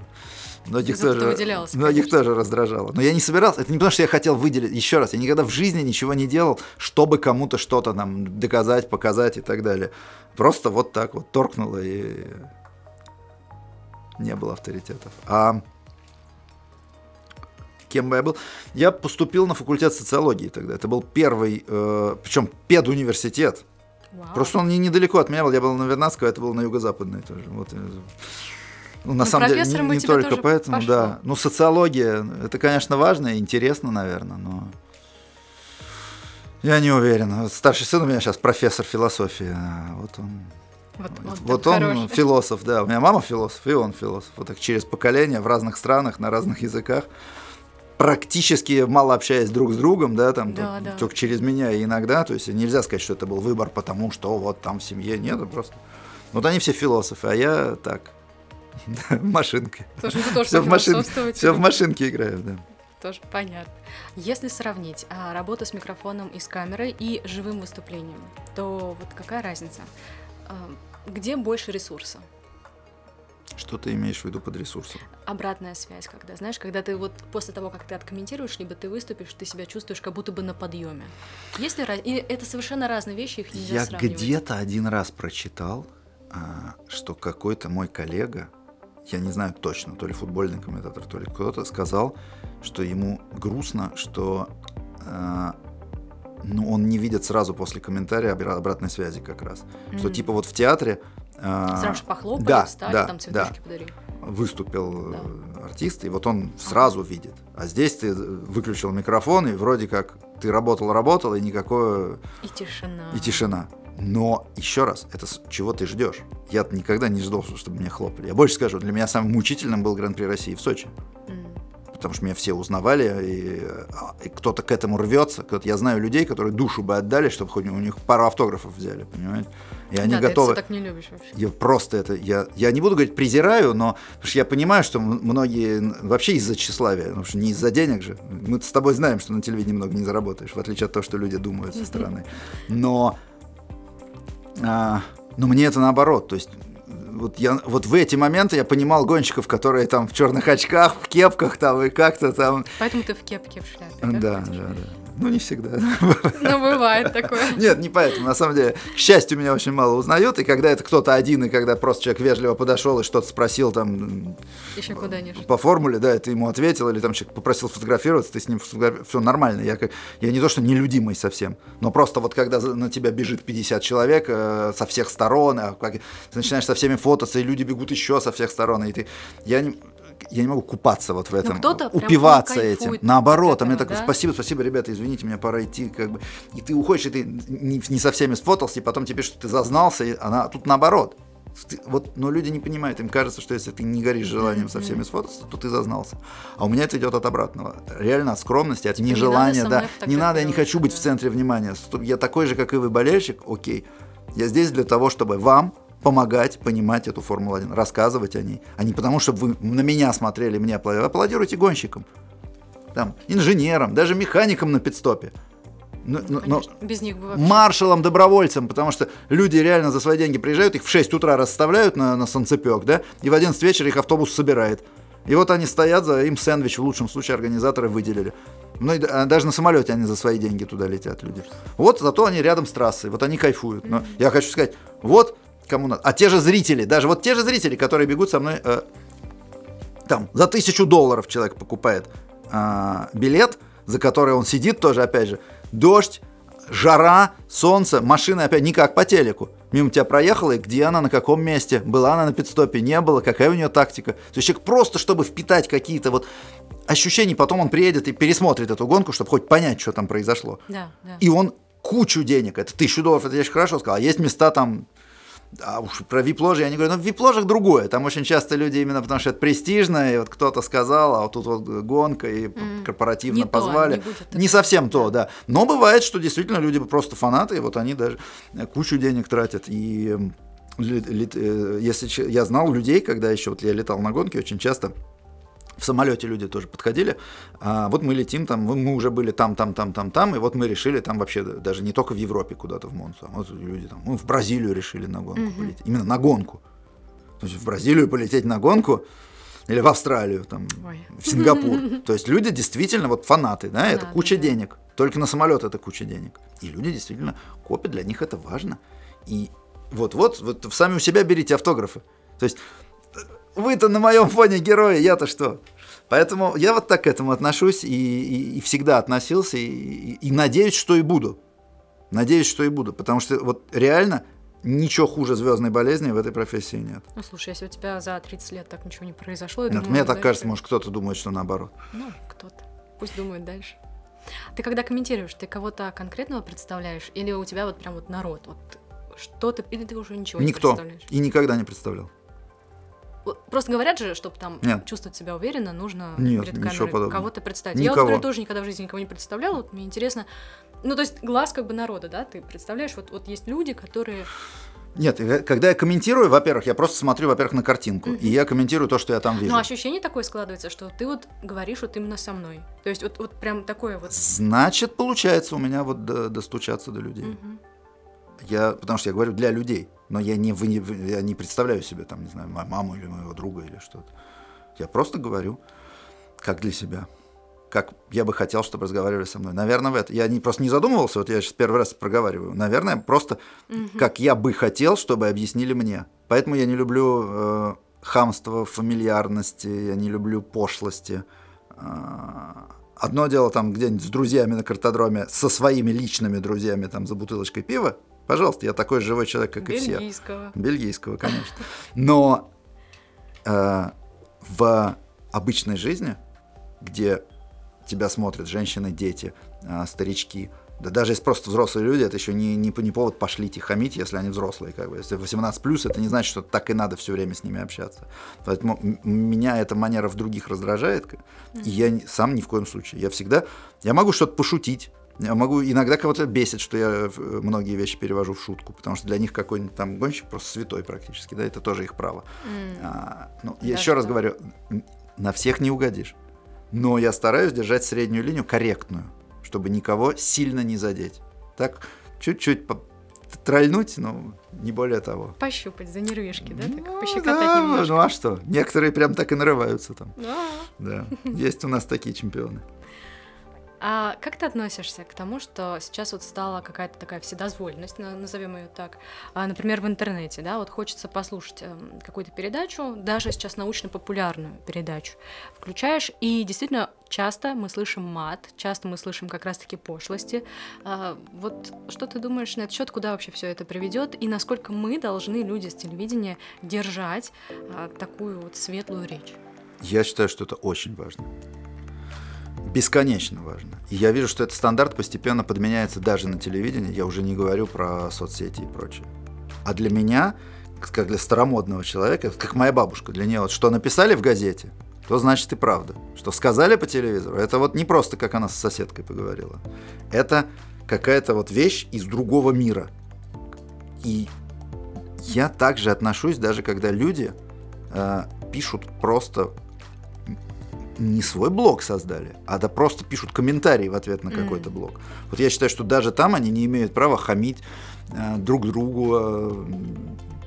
Многих тоже, многих тоже раздражало. Но я не собирался, это не потому, что я хотел выделить, еще раз, я никогда в жизни ничего не делал, чтобы кому-то что-то нам доказать, показать и так далее. Просто вот так вот торкнуло и не было авторитетов. А кем бы я был? Я поступил на факультет социологии тогда. Это был первый, э, причем педуниверситет. Вау. Просто он не, недалеко от меня был. Я был на Вернадского, это был на юго-западной тоже. Вот. Ну, на Ну, самом деле, не, не только поэтому, пошло. да. Ну, социология, это, конечно, важно и интересно, наверное, но я не уверен. Старший сын у меня сейчас профессор философии, а вот он, Вот, вот, вот он хороший. философ, да. У меня мама философ, и он философ. Вот так через поколения в разных странах, на разных языках, практически мало общаясь друг с другом, да, там Да, только, да. только через меня и иногда. То есть нельзя сказать, что это был выбор, потому что вот там в семье нет, просто. Вот они все философы, а я так. Машинка. Слушай, ну тоже Все в, машин... все в машинке играю, да. Тоже понятно. Если сравнить а, работу с микрофоном и с камерой и живым выступлением, то вот какая разница? А, где больше ресурса? Что ты имеешь в виду под ресурсом? Обратная связь, когда, знаешь, когда ты вот после того, как ты откомментируешь, либо ты выступишь, ты себя чувствуешь как будто бы на подъеме. Если и это совершенно разные вещи, их нельзя Я сравнивать. где-то один раз прочитал, а, что какой-то мой коллега, я не знаю точно, то ли футбольный комментатор, то ли кто-то сказал, что ему грустно, что а, ну, он не видит сразу после комментария обратной связи как раз. Mm-hmm. Что типа вот в театре а, Сразу же похлопали, да, встали, да, там цветочки да. подарили. Выступил да. Э, артист, и вот он сразу ага. видит. А здесь ты выключил микрофон, и вроде как ты работал, работал, и никакое... И тишина. И тишина. Но еще раз, это чего ты ждешь? Я никогда не ждал, чтобы меня хлопали. Я больше скажу, для меня самым мучительным был Гран-при России в Сочи. Mm потому что меня все узнавали, и, а, и кто-то к этому рвется. Кто-то, я знаю людей, которые душу бы отдали, чтобы хоть у них пару автографов взяли, понимаете? И они да, готовы. Ты это так не любишь вообще. Я просто это, я, я не буду говорить презираю, но потому что я понимаю, что многие вообще из-за тщеславия, потому что не из-за денег же. Мы с тобой знаем, что на телевидении много не заработаешь, в отличие от того, что люди думают со стороны. Но, а, но мне это наоборот, то есть вот, я, вот в эти моменты я понимал гонщиков, которые там в черных очках, в кепках там и как-то там. Поэтому ты в кепке, в шляпе. Да, да, да. Ну, не всегда. Ну, бывает такое. Нет, не поэтому. На самом деле, к счастью, меня очень мало узнают. И когда это кто-то один, и когда просто человек вежливо подошел и что-то спросил там... Еще куда По формуле, да, ты ему ответил, или там человек попросил фотографироваться, ты с ним фотографировал. Все нормально. Я, как, я не то, что нелюдимый совсем, но просто вот когда на тебя бежит 50 человек э, со всех сторон, а как, ты начинаешь со всеми фототься, и люди бегут еще со всех сторон, и ты... Я не, я не могу купаться вот в ну, этом, упиваться этим. Наоборот, а мне такой, да? спасибо, спасибо, ребята, извините, мне пора идти, как бы. И ты уходишь, и ты не, не со всеми сфотался, и потом тебе что ты зазнался, и она тут наоборот. Вот, но люди не понимают, им кажется, что если ты не горишь желанием со всеми сфотаться, то ты зазнался. А у меня это идет от обратного. Реально от скромности, от нежелания, не да. Не надо, я не хочу быть в центре внимания. Я такой же, как и вы, болельщик, окей. Я здесь для того, чтобы вам помогать понимать эту Формулу-1, рассказывать о ней, а не потому, чтобы вы на меня смотрели, мне аплодируете. Аплодируйте гонщикам, там, инженерам, даже механикам на пидстопе. Но, ну, но, без них бы вообще... Маршалам, добровольцам, потому что люди реально за свои деньги приезжают, их в 6 утра расставляют на, на санцепек, да, и в 11 вечера их автобус собирает. И вот они стоят, за им сэндвич в лучшем случае организаторы выделили. Ну, и, а, даже на самолете они за свои деньги туда летят, люди. Вот зато они рядом с трассой, вот они кайфуют. Но я хочу сказать, вот кому надо. А те же зрители, даже вот те же зрители, которые бегут со мной, э, там, за тысячу долларов человек покупает э, билет, за который он сидит тоже, опять же, дождь, жара, солнце, машина опять не как по телеку. Мимо тебя проехала, и где она, на каком месте, была она на пидстопе, не было, какая у нее тактика. То есть человек просто, чтобы впитать какие-то вот ощущения, потом он приедет и пересмотрит эту гонку, чтобы хоть понять, что там произошло. Да, да. И он кучу денег, это тысячу долларов, это я очень хорошо сказал, а есть места там а уж про вип-ложи я не говорю, но в вип-ложах другое. Там очень часто люди именно потому, что это престижно, и вот кто-то сказал, а вот тут вот гонка, и mm. корпоративно не позвали. То, не, не совсем то, да. Но бывает, что действительно люди просто фанаты, и вот они даже кучу денег тратят. И э, если я знал людей, когда еще вот я летал на гонке, очень часто в самолете люди тоже подходили. А вот мы летим там, мы уже были там, там, там, там, там, и вот мы решили там вообще даже не только в Европе куда-то в Монсу, а вот люди там, мы в Бразилию решили на гонку угу. полететь, именно на гонку. То есть в Бразилию полететь на гонку или в Австралию, там, Ой. в Сингапур. То есть люди действительно вот фанаты, да, это куча денег. Только на самолет это куча денег. И люди действительно копят, для них это важно. И вот-вот, вот сами у себя берите автографы. То есть вы-то на моем фоне герои, я-то что? Поэтому я вот так к этому отношусь и, и, и всегда относился, и, и, и надеюсь, что и буду. Надеюсь, что и буду, потому что вот реально ничего хуже звездной болезни в этой профессии нет. Ну, слушай, если у тебя за 30 лет так ничего не произошло, я нет, думаю, мне так дальше... кажется, может, кто-то думает, что наоборот. Ну, кто-то. Пусть думает дальше. Ты когда комментируешь, ты кого-то конкретного представляешь, или у тебя вот прям вот народ, вот что ты, или ты уже ничего Никто. не представляешь? И никогда не представлял. Просто говорят же, чтобы там Нет. чувствовать себя уверенно, нужно Нет, перед камерой кого-то представить. Никого. Я, вот, например, тоже никогда в жизни никого не представляла. Вот мне интересно. Ну, то есть глаз как бы народа, да, ты представляешь, вот, вот есть люди, которые. Нет, когда я комментирую, во-первых, я просто смотрю, во-первых, на картинку, mm-hmm. и я комментирую то, что я там вижу. Но ощущение такое складывается, что ты вот говоришь вот именно со мной. То есть вот, вот прям такое вот. Значит, получается у меня вот до, достучаться до людей. Mm-hmm. Я, потому что я говорю для людей. Но я не, я не представляю себе, там, не знаю, мою маму или моего друга или что-то. Я просто говорю, как для себя. Как я бы хотел, чтобы разговаривали со мной. Наверное, в это. Я не, просто не задумывался, вот я сейчас первый раз проговариваю. Наверное, просто как я бы хотел, чтобы объяснили мне. Поэтому я не люблю э, хамство, фамильярности, я не люблю пошлости. А, Одно дело там где-нибудь с друзьями на картодроме, со своими личными друзьями там за бутылочкой пива. Пожалуйста, я такой живой человек, как и все. Бельгийского. Бельгийского, конечно. Но э, в обычной жизни, где тебя смотрят женщины, дети, э, старички, да даже если просто взрослые люди, это еще не, не, не повод пошлить и хамить, если они взрослые. Как бы. Если 18 плюс, это не значит, что так и надо все время с ними общаться. Поэтому меня эта манера в других раздражает, и я сам ни в коем случае. Я всегда, я могу что-то пошутить, могу иногда кого-то бесит, что я э, многие вещи перевожу в шутку, потому что для них какой-нибудь там гонщик просто святой практически, да, это тоже их право. А, ну, я Даже еще раз так? говорю, на всех не угодишь. Но я стараюсь держать среднюю линию корректную, чтобы никого сильно не задеть. Так, чуть-чуть трольнуть, но не более того. Пощупать за нервишки, да? Так, Ну, пощекотать да, немножко. Ну а что? Некоторые прям так и нарываются там. Да. Да, есть у нас такие чемпионы. А как ты относишься к тому, что сейчас вот стала какая-то такая вседозволенность, на- назовем ее так, А, например, в интернете, да, вот хочется послушать эм, какую-то передачу, даже сейчас научно-популярную передачу, включаешь, и действительно часто мы слышим мат, часто мы слышим как раз-таки пошлости. А, Вот что ты думаешь на этот счет, куда вообще все это приведет, и насколько мы должны, люди с телевидения, держать а, такую вот светлую речь? Я считаю, что это очень важно. Бесконечно важно. И я вижу, что этот стандарт постепенно подменяется даже на телевидении. Я уже не говорю про соцсети и прочее. А для меня, как для старомодного человека, как моя бабушка, для нее вот что написали в газете, то значит и правда. Что сказали по телевизору, это вот не просто как она с соседкой поговорила. Это какая-то вот вещь из другого мира. И я также отношусь, даже когда люди э, пишут просто не свой блог создали, а да просто пишут комментарии в ответ на какой-то блог. Вот я считаю, что даже там они не имеют права хамить э, друг другу, э,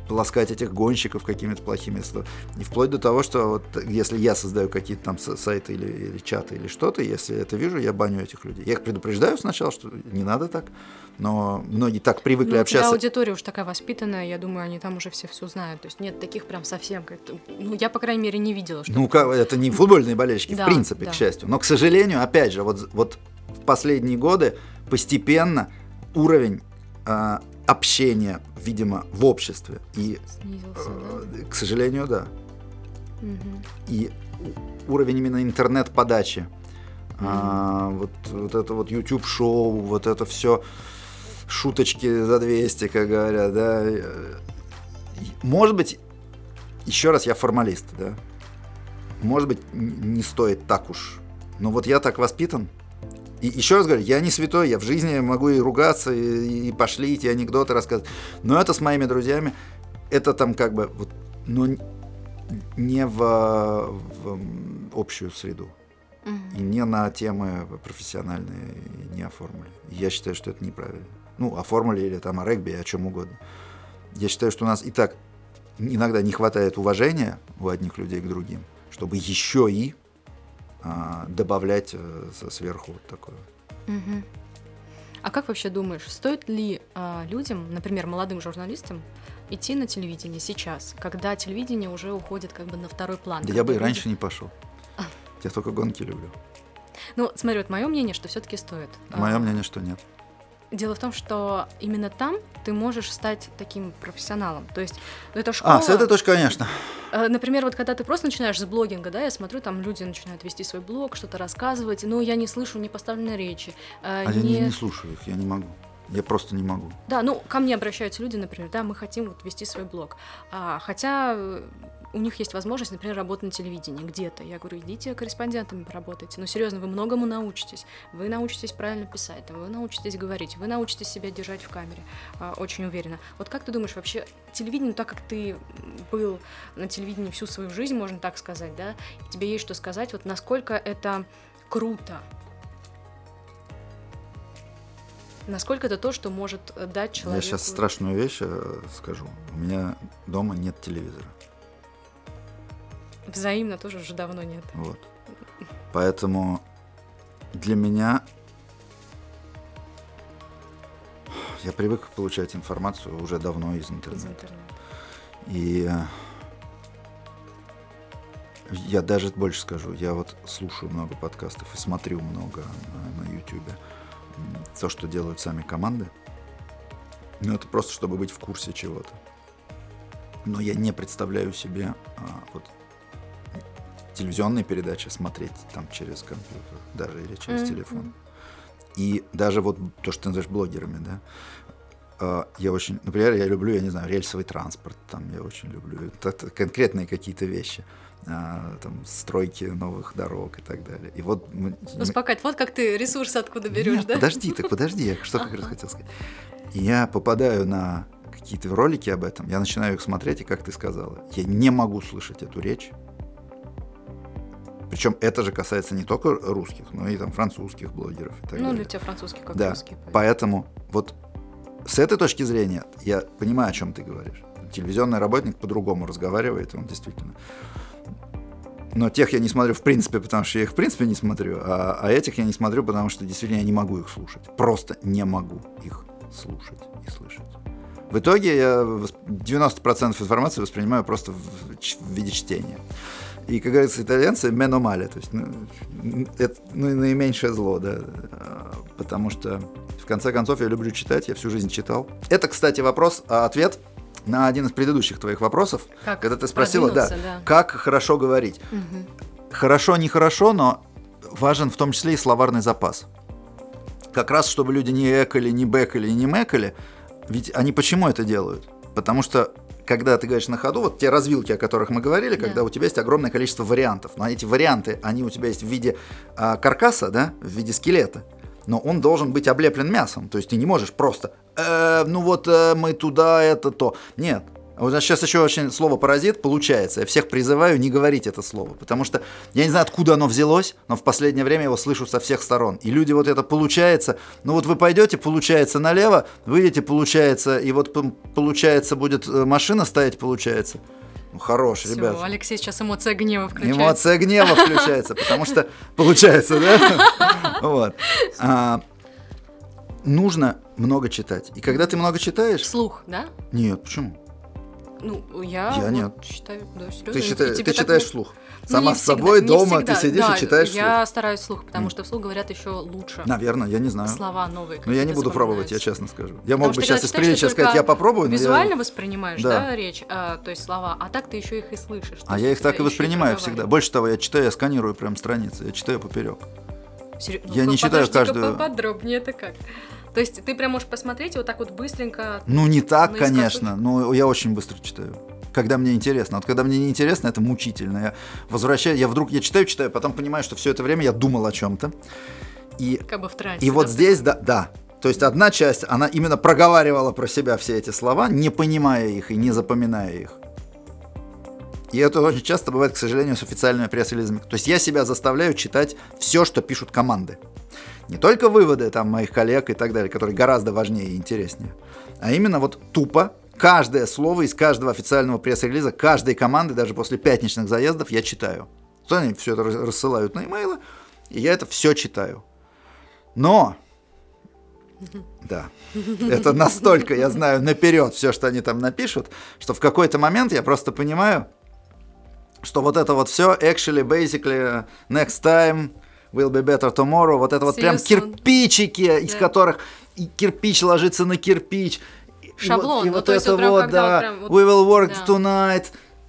полоскать этих гонщиков какими-то плохими словами. И вплоть до того, что вот если я создаю какие-то там сайты или, или чаты или что-то, если это вижу, я баню этих людей. Я их предупреждаю сначала, что не надо так, но многие так привыкли Ну, общаться. аудитория уж такая воспитанная, я думаю, они там уже все все знают. То есть нет таких прям совсем. Ну, я, по крайней мере, не видела, что. Ну, как- это не футбольные болельщики, Да, в принципе, да. к счастью. Но, к сожалению, опять же, вот, вот в последние годы постепенно уровень а, общения, видимо, в обществе, и, снизился, да? э, к сожалению, да, Мгм. и уровень именно интернет-подачи, а, вот, вот это вот YouTube-шоу, вот это все шуточки за 200, как говорят, да. э, Может быть, еще раз, я формалист, да. Может быть, не стоит так уж. Но вот я так воспитан. И еще раз говорю, я не святой, я в жизни могу и ругаться, и, и пошлить, и анекдоты рассказывать. Но это с моими друзьями, это там как бы, вот, но не в, в, общую среду. И не на темы профессиональные не оформили. Я считаю, что это неправильно. Ну, оформили или там о регби, о чем угодно. Я считаю, что у нас и так иногда не хватает уважения у одних людей к другим, чтобы еще и добавлять э, сверху вот такое. Мгм. А как вообще думаешь, стоит ли а, людям, например, молодым журналистам, идти на телевидение сейчас, когда телевидение уже уходит как бы на второй план? Да я бы и люди- раньше не пошел. Я только гонки люблю. Ну, смотри, вот мое мнение, что все-таки стоит. Мое А, мнение, что нет. Дело в том, что именно там ты можешь стать таким профессионалом. То есть ну, это школа. А, с этой точки, конечно. Э, Например, вот когда ты просто начинаешь с блогинга, да, я смотрю, там люди начинают вести свой блог, что-то рассказывать, но я не слышу не поставленной речи. э, А я не, не- не слушаю их, я не могу. Я просто не могу. Да, ну, ко мне обращаются люди, например, да, мы хотим вот вести свой блог. А, хотя э, у них есть возможность, например, работать на телевидении где-то. Я говорю, идите корреспондентами поработайте. Но серьезно, вы многому научитесь. Вы научитесь правильно писать, там, вы научитесь говорить, вы научитесь себя держать в камере. А, очень уверена. Вот как ты думаешь, вообще телевидение, ну, так как ты был на телевидении всю свою жизнь, можно так сказать, да, и тебе есть что сказать, вот насколько это круто? Насколько это то, что может дать человеку... Я сейчас страшную вещь э, скажу. У меня дома нет телевизора. Взаимно тоже уже давно нет. Вот. Поэтому для меня я привык получать информацию уже давно из интернета. Из интернета. И я даже больше скажу, я вот слушаю много подкастов и смотрю много на, на YouTube. То, что делают сами команды. Ну, это просто, чтобы быть в курсе чего-то. Но я не представляю себе а, вот телевизионные передачи смотреть там через компьютер, даже или через mm-hmm. телефон. И даже вот то, что ты называешь блогерами, да, а, я очень, например, я люблю, я не знаю, рельсовый транспорт, там я очень люблю, это конкретные какие-то вещи, а, там стройки новых дорог и так далее. И вот мы, успокаивать, вот как ты ресурсы откуда берешь, да? Подожди, так подожди, я что как раз хотел сказать. Я попадаю на какие-то ролики об этом, я начинаю их смотреть, и как ты сказала, я не могу слышать эту речь, причем это же касается не только русских, но и там французских блогеров и так ну, далее. Для тебя французский как да. русский. Поэтому вот с этой точки зрения я понимаю, о чем ты говоришь. Телевизионный работник по-другому разговаривает, он действительно. Но тех я не смотрю в принципе, потому что я их в принципе не смотрю, а, а этих я не смотрю, потому что действительно я не могу их слушать. Просто не могу их слушать и слышать. В итоге я 90% информации воспринимаю просто в, в виде чтения. И, как говорится, итальянцы меномали, то есть ну, это ну, наименьшее зло, да, потому что, в конце концов, я люблю читать, я всю жизнь читал. Это, кстати, вопрос, а ответ на один из предыдущих твоих вопросов, как когда ты спросила, да, да, как хорошо говорить. Угу. Хорошо, нехорошо, но важен в том числе и словарный запас. Как раз, чтобы люди не экали, не бэкали, не мэкали, ведь они почему это делают? Потому что когда ты говоришь на ходу, вот те развилки, о которых мы говорили, да. когда у тебя есть огромное количество вариантов, но эти варианты, они у тебя есть в виде а, каркаса, да, в виде скелета, но он должен быть облеплен мясом, то есть ты не можешь просто, э, ну вот э, мы туда, это то. Нет, вот сейчас еще очень слово паразит получается. Я всех призываю не говорить это слово, потому что я не знаю, откуда оно взялось, но в последнее время его слышу со всех сторон. И люди вот это получается. Ну вот вы пойдете, получается налево, выйдете, получается, и вот получается будет э, машина стоять, получается. Ну, хорош, Всё, ребят. Алексей сейчас эмоция гнева включается. Эмоция гнева включается, потому что получается, да? Вот. А, нужно много читать. И когда ты много читаешь... Слух, да? Нет, почему? Ну, я, я вот нет. считаю, да, серьезно. Ты, считаешь, ты читаешь вот... вслух? Ну, Сама с собой всегда, дома всегда. ты сидишь да, и читаешь я вслух? Я стараюсь вслух, потому mm. что вслух говорят еще лучше. Наверное, я не знаю. Слова новые. Но я не буду пробовать, я честно скажу. Я потому мог бы сейчас из приличия сказать, я попробую. Визуально я... воспринимаешь, да, да речь, а, то есть слова, а так ты еще их и слышишь. А я их так и воспринимаю всегда. Больше того, я читаю, я сканирую прям страницы, я читаю поперек. Я ну, не читаю каждую. Поподробнее это как? То есть ты прям можешь посмотреть и вот так вот быстренько. Ну не так, конечно, но я очень быстро читаю когда мне интересно. Вот когда мне не интересно, это мучительно. Я возвращаю, я вдруг, я читаю, читаю, потом понимаю, что все это время я думал о чем-то. И, как бы в трансе, и вот здесь, да, да. То есть одна часть, она именно проговаривала про себя все эти слова, не понимая их и не запоминая их. И это очень часто бывает, к сожалению, с официальными пресс-релизами. То есть я себя заставляю читать все, что пишут команды. Не только выводы там моих коллег и так далее, которые гораздо важнее и интереснее, а именно вот тупо Каждое слово из каждого официального пресс-релиза, каждой команды, даже после пятничных заездов, я читаю. То они все это рассылают на имейлы, и я это все читаю. Но, да, это настолько я знаю наперед все, что они там напишут, что в какой-то момент я просто понимаю, что вот это вот все, actually, basically, next time, will be better tomorrow, вот это вот прям кирпичики, из которых кирпич ложится на кирпич, Шаблон. И, вот, и ну, вот это вот, вот да, прям, вот, we will work да. tonight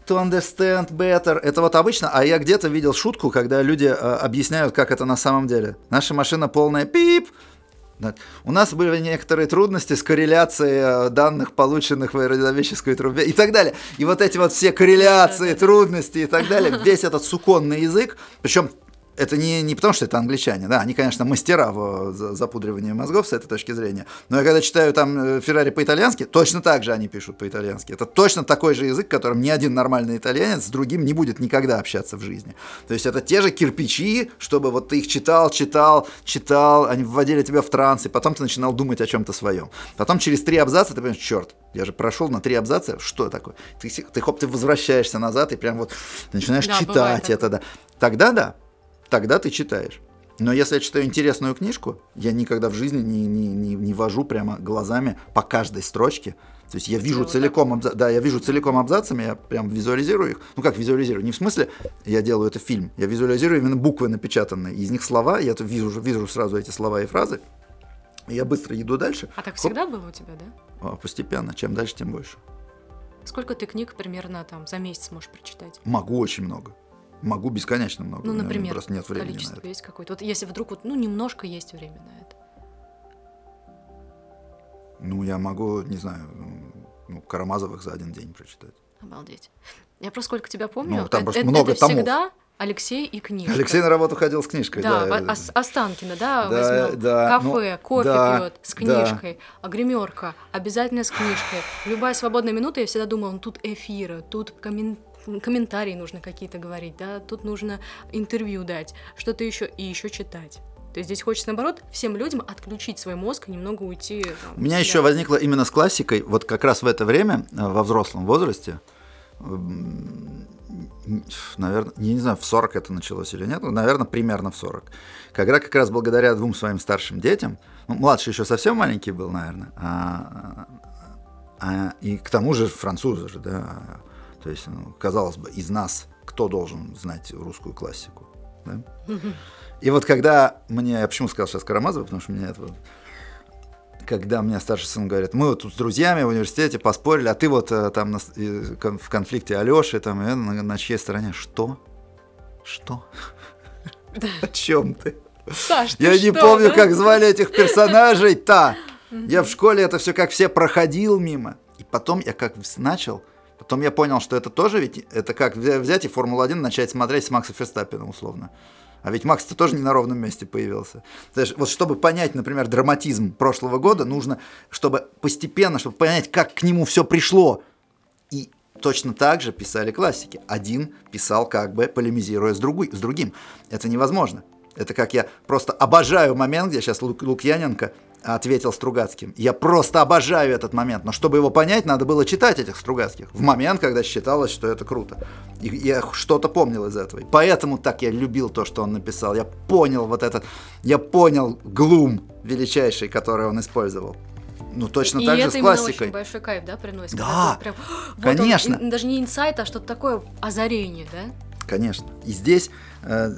to understand better. Это вот обычно, а я где-то видел шутку, когда люди э, объясняют, как это на самом деле. Наша машина полная пип, у нас были некоторые трудности с корреляцией э, данных, полученных в аэродинамической трубе и так далее. И вот эти вот все корреляции, трудности и так далее, весь этот суконный язык, причем это не, не потому, что это англичане, да, они, конечно, мастера в запудривании мозгов с этой точки зрения, но я когда читаю там э, Феррари по-итальянски, точно так же они пишут по-итальянски. Это точно такой же язык, которым ни один нормальный итальянец с другим не будет никогда общаться в жизни. То есть это те же кирпичи, чтобы вот ты их читал, читал, читал, они вводили тебя в транс, и потом ты начинал думать о чем-то своем. Потом через три абзаца ты понимаешь, черт, я же прошел на три абзаца, что такое? Ты, ты хоп, ты возвращаешься назад и прям вот начинаешь да, читать это, да. Тогда да, тогда ты читаешь. Но если я читаю интересную книжку, я никогда в жизни не, не, не, не вожу прямо глазами по каждой строчке. То есть я вижу вот целиком, абза... да, я вижу целиком абзацами, я прям визуализирую их. Ну как визуализирую? Не в смысле я делаю это фильм, я визуализирую именно буквы напечатанные, из них слова, я вижу, вижу сразу эти слова и фразы, и я быстро иду дальше. А так всегда Хоп. было у тебя, да? А, постепенно, чем дальше, тем больше. Сколько ты книг примерно там за месяц можешь прочитать? Могу очень много. Могу бесконечно много. Ну, например, просто нет времени количество на это. есть какое-то. Вот если вдруг вот, ну, немножко есть время на это. Ну, я могу, не знаю, ну, Карамазовых за один день прочитать. Обалдеть. Я просто сколько тебя помню, ну, там это, много это томов. всегда Алексей и книжка. Алексей на работу ходил с книжкой, да. Да, да. Останкино, да, да возьмем. Да, Кафе, ну, кофе да, пьет с книжкой, да. гримерка, обязательно с книжкой. Любая свободная минута, я всегда думала, ну тут эфиры, тут комментарии комментарии нужно какие-то говорить, да, тут нужно интервью дать, что-то еще и еще читать. То есть здесь хочется, наоборот, всем людям отключить свой мозг и немного уйти. Там, У меня еще возникло именно с классикой, вот как раз в это время, э, во взрослом возрасте, наверное, я не знаю, в 40 это началось или нет, но, наверное, примерно в 40. Когда как раз благодаря двум своим старшим детям, ну, младший еще совсем маленький был, наверное, а, а, и к тому же французы же, да, то есть, ну, казалось бы, из нас кто должен знать русскую классику? Да? И вот когда мне, я почему сказал сейчас Карамазова, потому что меня это вот, когда мне старший сын говорит, мы вот тут с друзьями в университете поспорили, а ты вот э, там на, в конфликте Алёши, там, на, на чьей стороне? Что? Что? О чем ты? Саш, я не что, помню, да? как звали этих персонажей-то. Я в школе это все как все проходил мимо. И потом я как начал Потом я понял, что это тоже ведь, это как взять и Формулу-1 начать смотреть с Макса Ферстаппина, условно. А ведь Макс-то тоже не на ровном месте появился. То вот чтобы понять, например, драматизм прошлого года, нужно, чтобы постепенно, чтобы понять, как к нему все пришло. И точно так же писали классики. Один писал как бы полемизируя с, другой, с другим. Это невозможно. Это как я просто обожаю момент, где сейчас Лук, Лукьяненко ответил Стругацким. Я просто обожаю этот момент, но чтобы его понять, надо было читать этих Стругацких в момент, когда считалось, что это круто. И я что-то помнил из этого. И поэтому так я любил то, что он написал. Я понял вот этот, я понял глум величайший, который он использовал. Ну, точно и так же с классикой. очень большой кайф, да, приносит? Да, прям, вот конечно. Он, даже не инсайт, а что-то такое озарение, да? Конечно. И здесь э,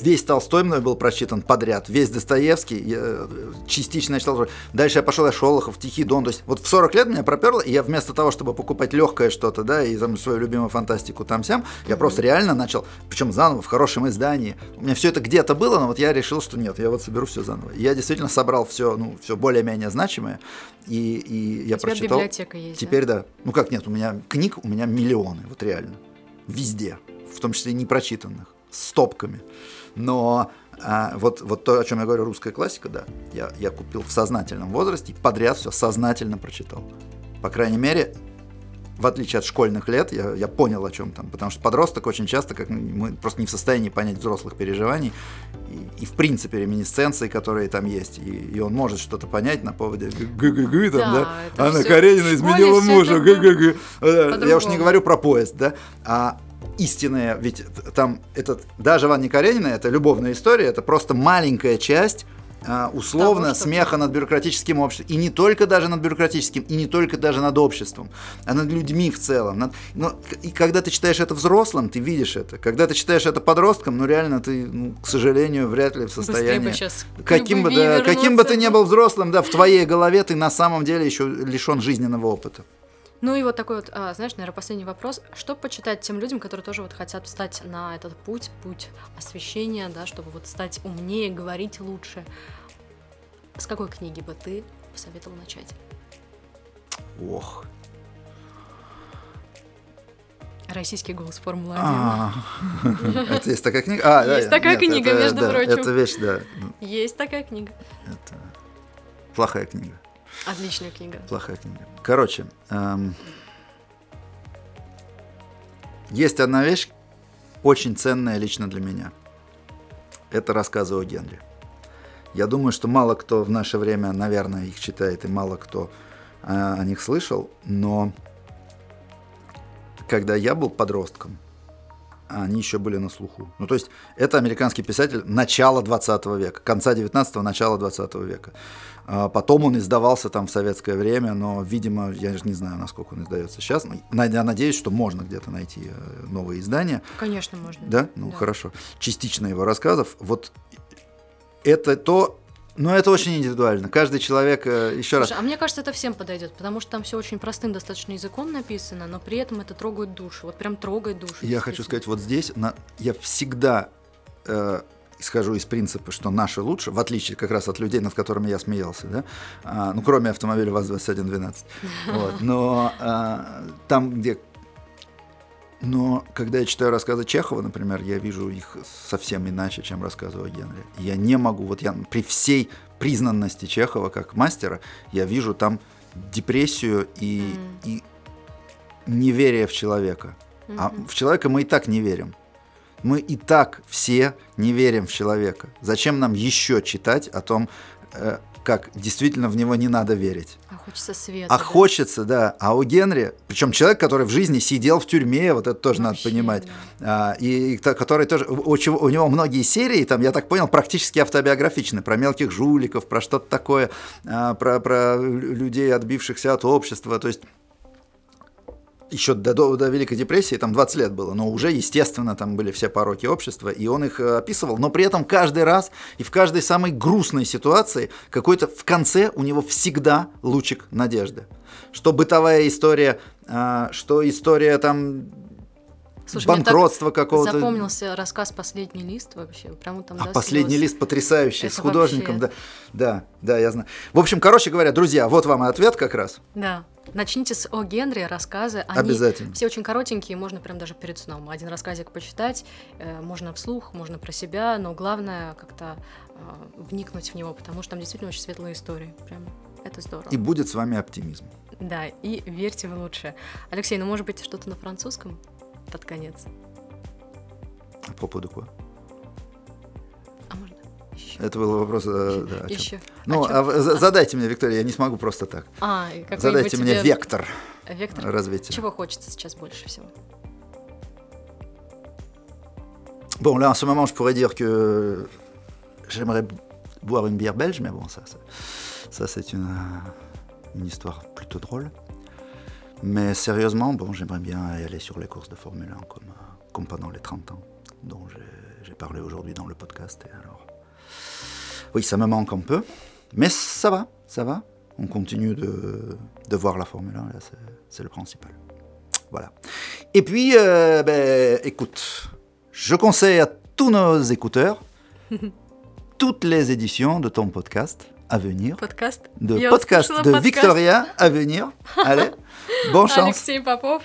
Весь Толстой мной был прочитан подряд, весь Достоевский, я э, частично читал. Дальше я пошел, я Шолохов, Тихий Дон. То есть вот в 40 лет меня проперло, и я вместо того, чтобы покупать легкое что-то, да, и там свою любимую фантастику там-сям, я mm-hmm. просто реально начал, причем заново, в хорошем издании. У меня все это где-то было, но вот я решил, что нет, я вот соберу все заново. И я действительно собрал все, ну, все более-менее значимое, и, и я у тебя прочитал. библиотека есть, Теперь да? да. Ну как нет, у меня книг, у меня миллионы, вот реально. Везде, в том числе непрочитанных, с стопками. Но а, вот, вот то, о чем я говорю, русская классика, да, я, я купил в сознательном возрасте, подряд все сознательно прочитал. По крайней мере, в отличие от школьных лет, я, я понял, о чем там. Потому что подросток очень часто, как мы просто не в состоянии понять взрослых переживаний и, и в принципе реминисценции, которые там есть. И, и он может что-то понять на поводе г-г-г, там, да, да? Анна Каренина изменила мужа, г-г-г. Я уж не говорю про поезд, да. А истинная, ведь там этот, даже Ванни Каренина, это любовная история, это просто маленькая часть а, условно Того, смеха над бюрократическим обществом. И не только даже над бюрократическим, и не только даже над обществом, а над людьми в целом. Над, но, и когда ты читаешь это взрослым, ты видишь это. Когда ты читаешь это подростком, ну реально ты, ну, к сожалению, вряд ли в состоянии... Бы каким, бы, да, каким бы ты ни был взрослым, да, в твоей голове ты на самом деле еще лишен жизненного опыта. Ну и вот такой вот, а, знаешь, наверное, последний вопрос. Что почитать тем людям, которые тоже вот хотят встать на этот путь, путь освещения, да, чтобы вот стать умнее, говорить лучше? С какой книги бы ты посоветовал начать? Ох. Российский голос Формулы-1. А, Это есть такая книга? А, да, Есть такая нет, книга, это- между да, прочим. Это вещь, да. Есть такая книга. Это плохая книга. Отличная книга. Плохая книга. Короче, эм, есть одна вещь, очень ценная лично для меня. Это рассказы о Генри. Я думаю, что мало кто в наше время, наверное, их читает, и мало кто э, о них слышал, но когда я был подростком, они еще были на слуху. Ну, то есть, это американский писатель начала 20 века, конца 19-го, начала 20 века. А Потом он издавался там в советское время, но, видимо, я же не знаю, насколько он издается сейчас. Я надеюсь, что можно где-то найти э, новые издания. Конечно, можно. Да? Ну, Да. хорошо. Частично его рассказов. Вот это то... Но это очень индивидуально. Каждый человек, э, еще раз, Слушай, а мне кажется, это всем подойдет, потому что там все очень простым достаточно языком написано, но при этом это трогает душу. Вот прям трогает душу. Я хочу сказать, вот здесь на- я всегда э, исхожу из принципа, что наши лучше, в отличие как раз от людей, над которыми я смеялся, да, А, ну, кроме автомобиля ВАЗ-2112. Вот, но а, там, где... Но когда я читаю рассказы Чехова, например, я вижу их совсем иначе, чем рассказы о Генри. Я не могу, вот я при всей признанности Чехова как мастера, я вижу там депрессию и, Мгм. и неверие в человека. А Мгм. в человека мы и так не верим. Мы и так все не верим в человека. Зачем нам еще читать о том, э, как действительно в него не надо верить? А хочется света. А да? хочется, да. А у Генри, причем человек, который в жизни сидел в тюрьме, вот это тоже надо Вообще, понимать, да. а, и, и который тоже, у, у него многие серии, там, я так понял, практически автобиографичны, про мелких жуликов, про что-то такое, а, про, про лю- людей, отбившихся от общества, то есть еще до, до, до Великой депрессии, там 20 лет было, но уже, естественно, там были все пороки общества, и он их э, описывал, но при этом каждый раз и в каждой самой грустной ситуации какой-то в конце у него всегда лучик надежды. Что бытовая история, а, что история там Слушай, банкротства какого-то. Запомнился рассказ «Последний лист» вообще. Прямо там, А да, последний слёз. лист потрясающий, Это с художником, вообще- да. Да, да, я знаю. В общем, короче говоря, друзья, вот вам и ответ как раз. Да. Начните с О. Генри, рассказы. Они Обязательно. все очень коротенькие, можно прям даже перед сном. Один рассказик почитать, э, можно вслух, можно про себя, но главное как-то э, вникнуть в него, потому что там действительно очень светлые истории. Прям это здорово. И будет с вами оптимизм. Да, и верьте в лучшее. Алексей, ну может быть что-то на французском под конец? А по поводу quoi? А можно еще? Это был вопрос, э, да, о чём. Еще. Ну, О чём? а за- задайте мне, Виктория, я не смогу просто так. А, Задайте мне тебе вектор Вектор. развития. Чего хочется сейчас больше всего? Bon, là, en ce moment, je pourrais dire que j'aimerais boire une bière belge, mais bon, ça, ça, ça, c'est une, une histoire plutôt drôle. Mais sérieusement, bon, j'aimerais bien aller sur les courses de Formule 1 comme, comme pendant les 30 ans dont j'ai- parlé aujourd'hui dans le podcast. Et alors, oui, ça me manque un peu, mais ça va, ça va. On continue de, de voir la Formule 1, là, c'est- c'est le principal. Voilà. Et puis, euh, ben, écoute, je conseille à tous nos écouteurs toutes les éditions de ton podcast à venir, Подкаст? de Я podcast de подкаст. Victoria à venir. Allez, bonne chance. Алексей Попов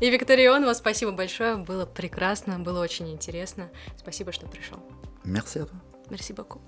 и Виктория Ионова. Спасибо большое, было прекрасно, было очень интересно. Спасибо, что пришел. Merci à toi. Мерси beaucoup.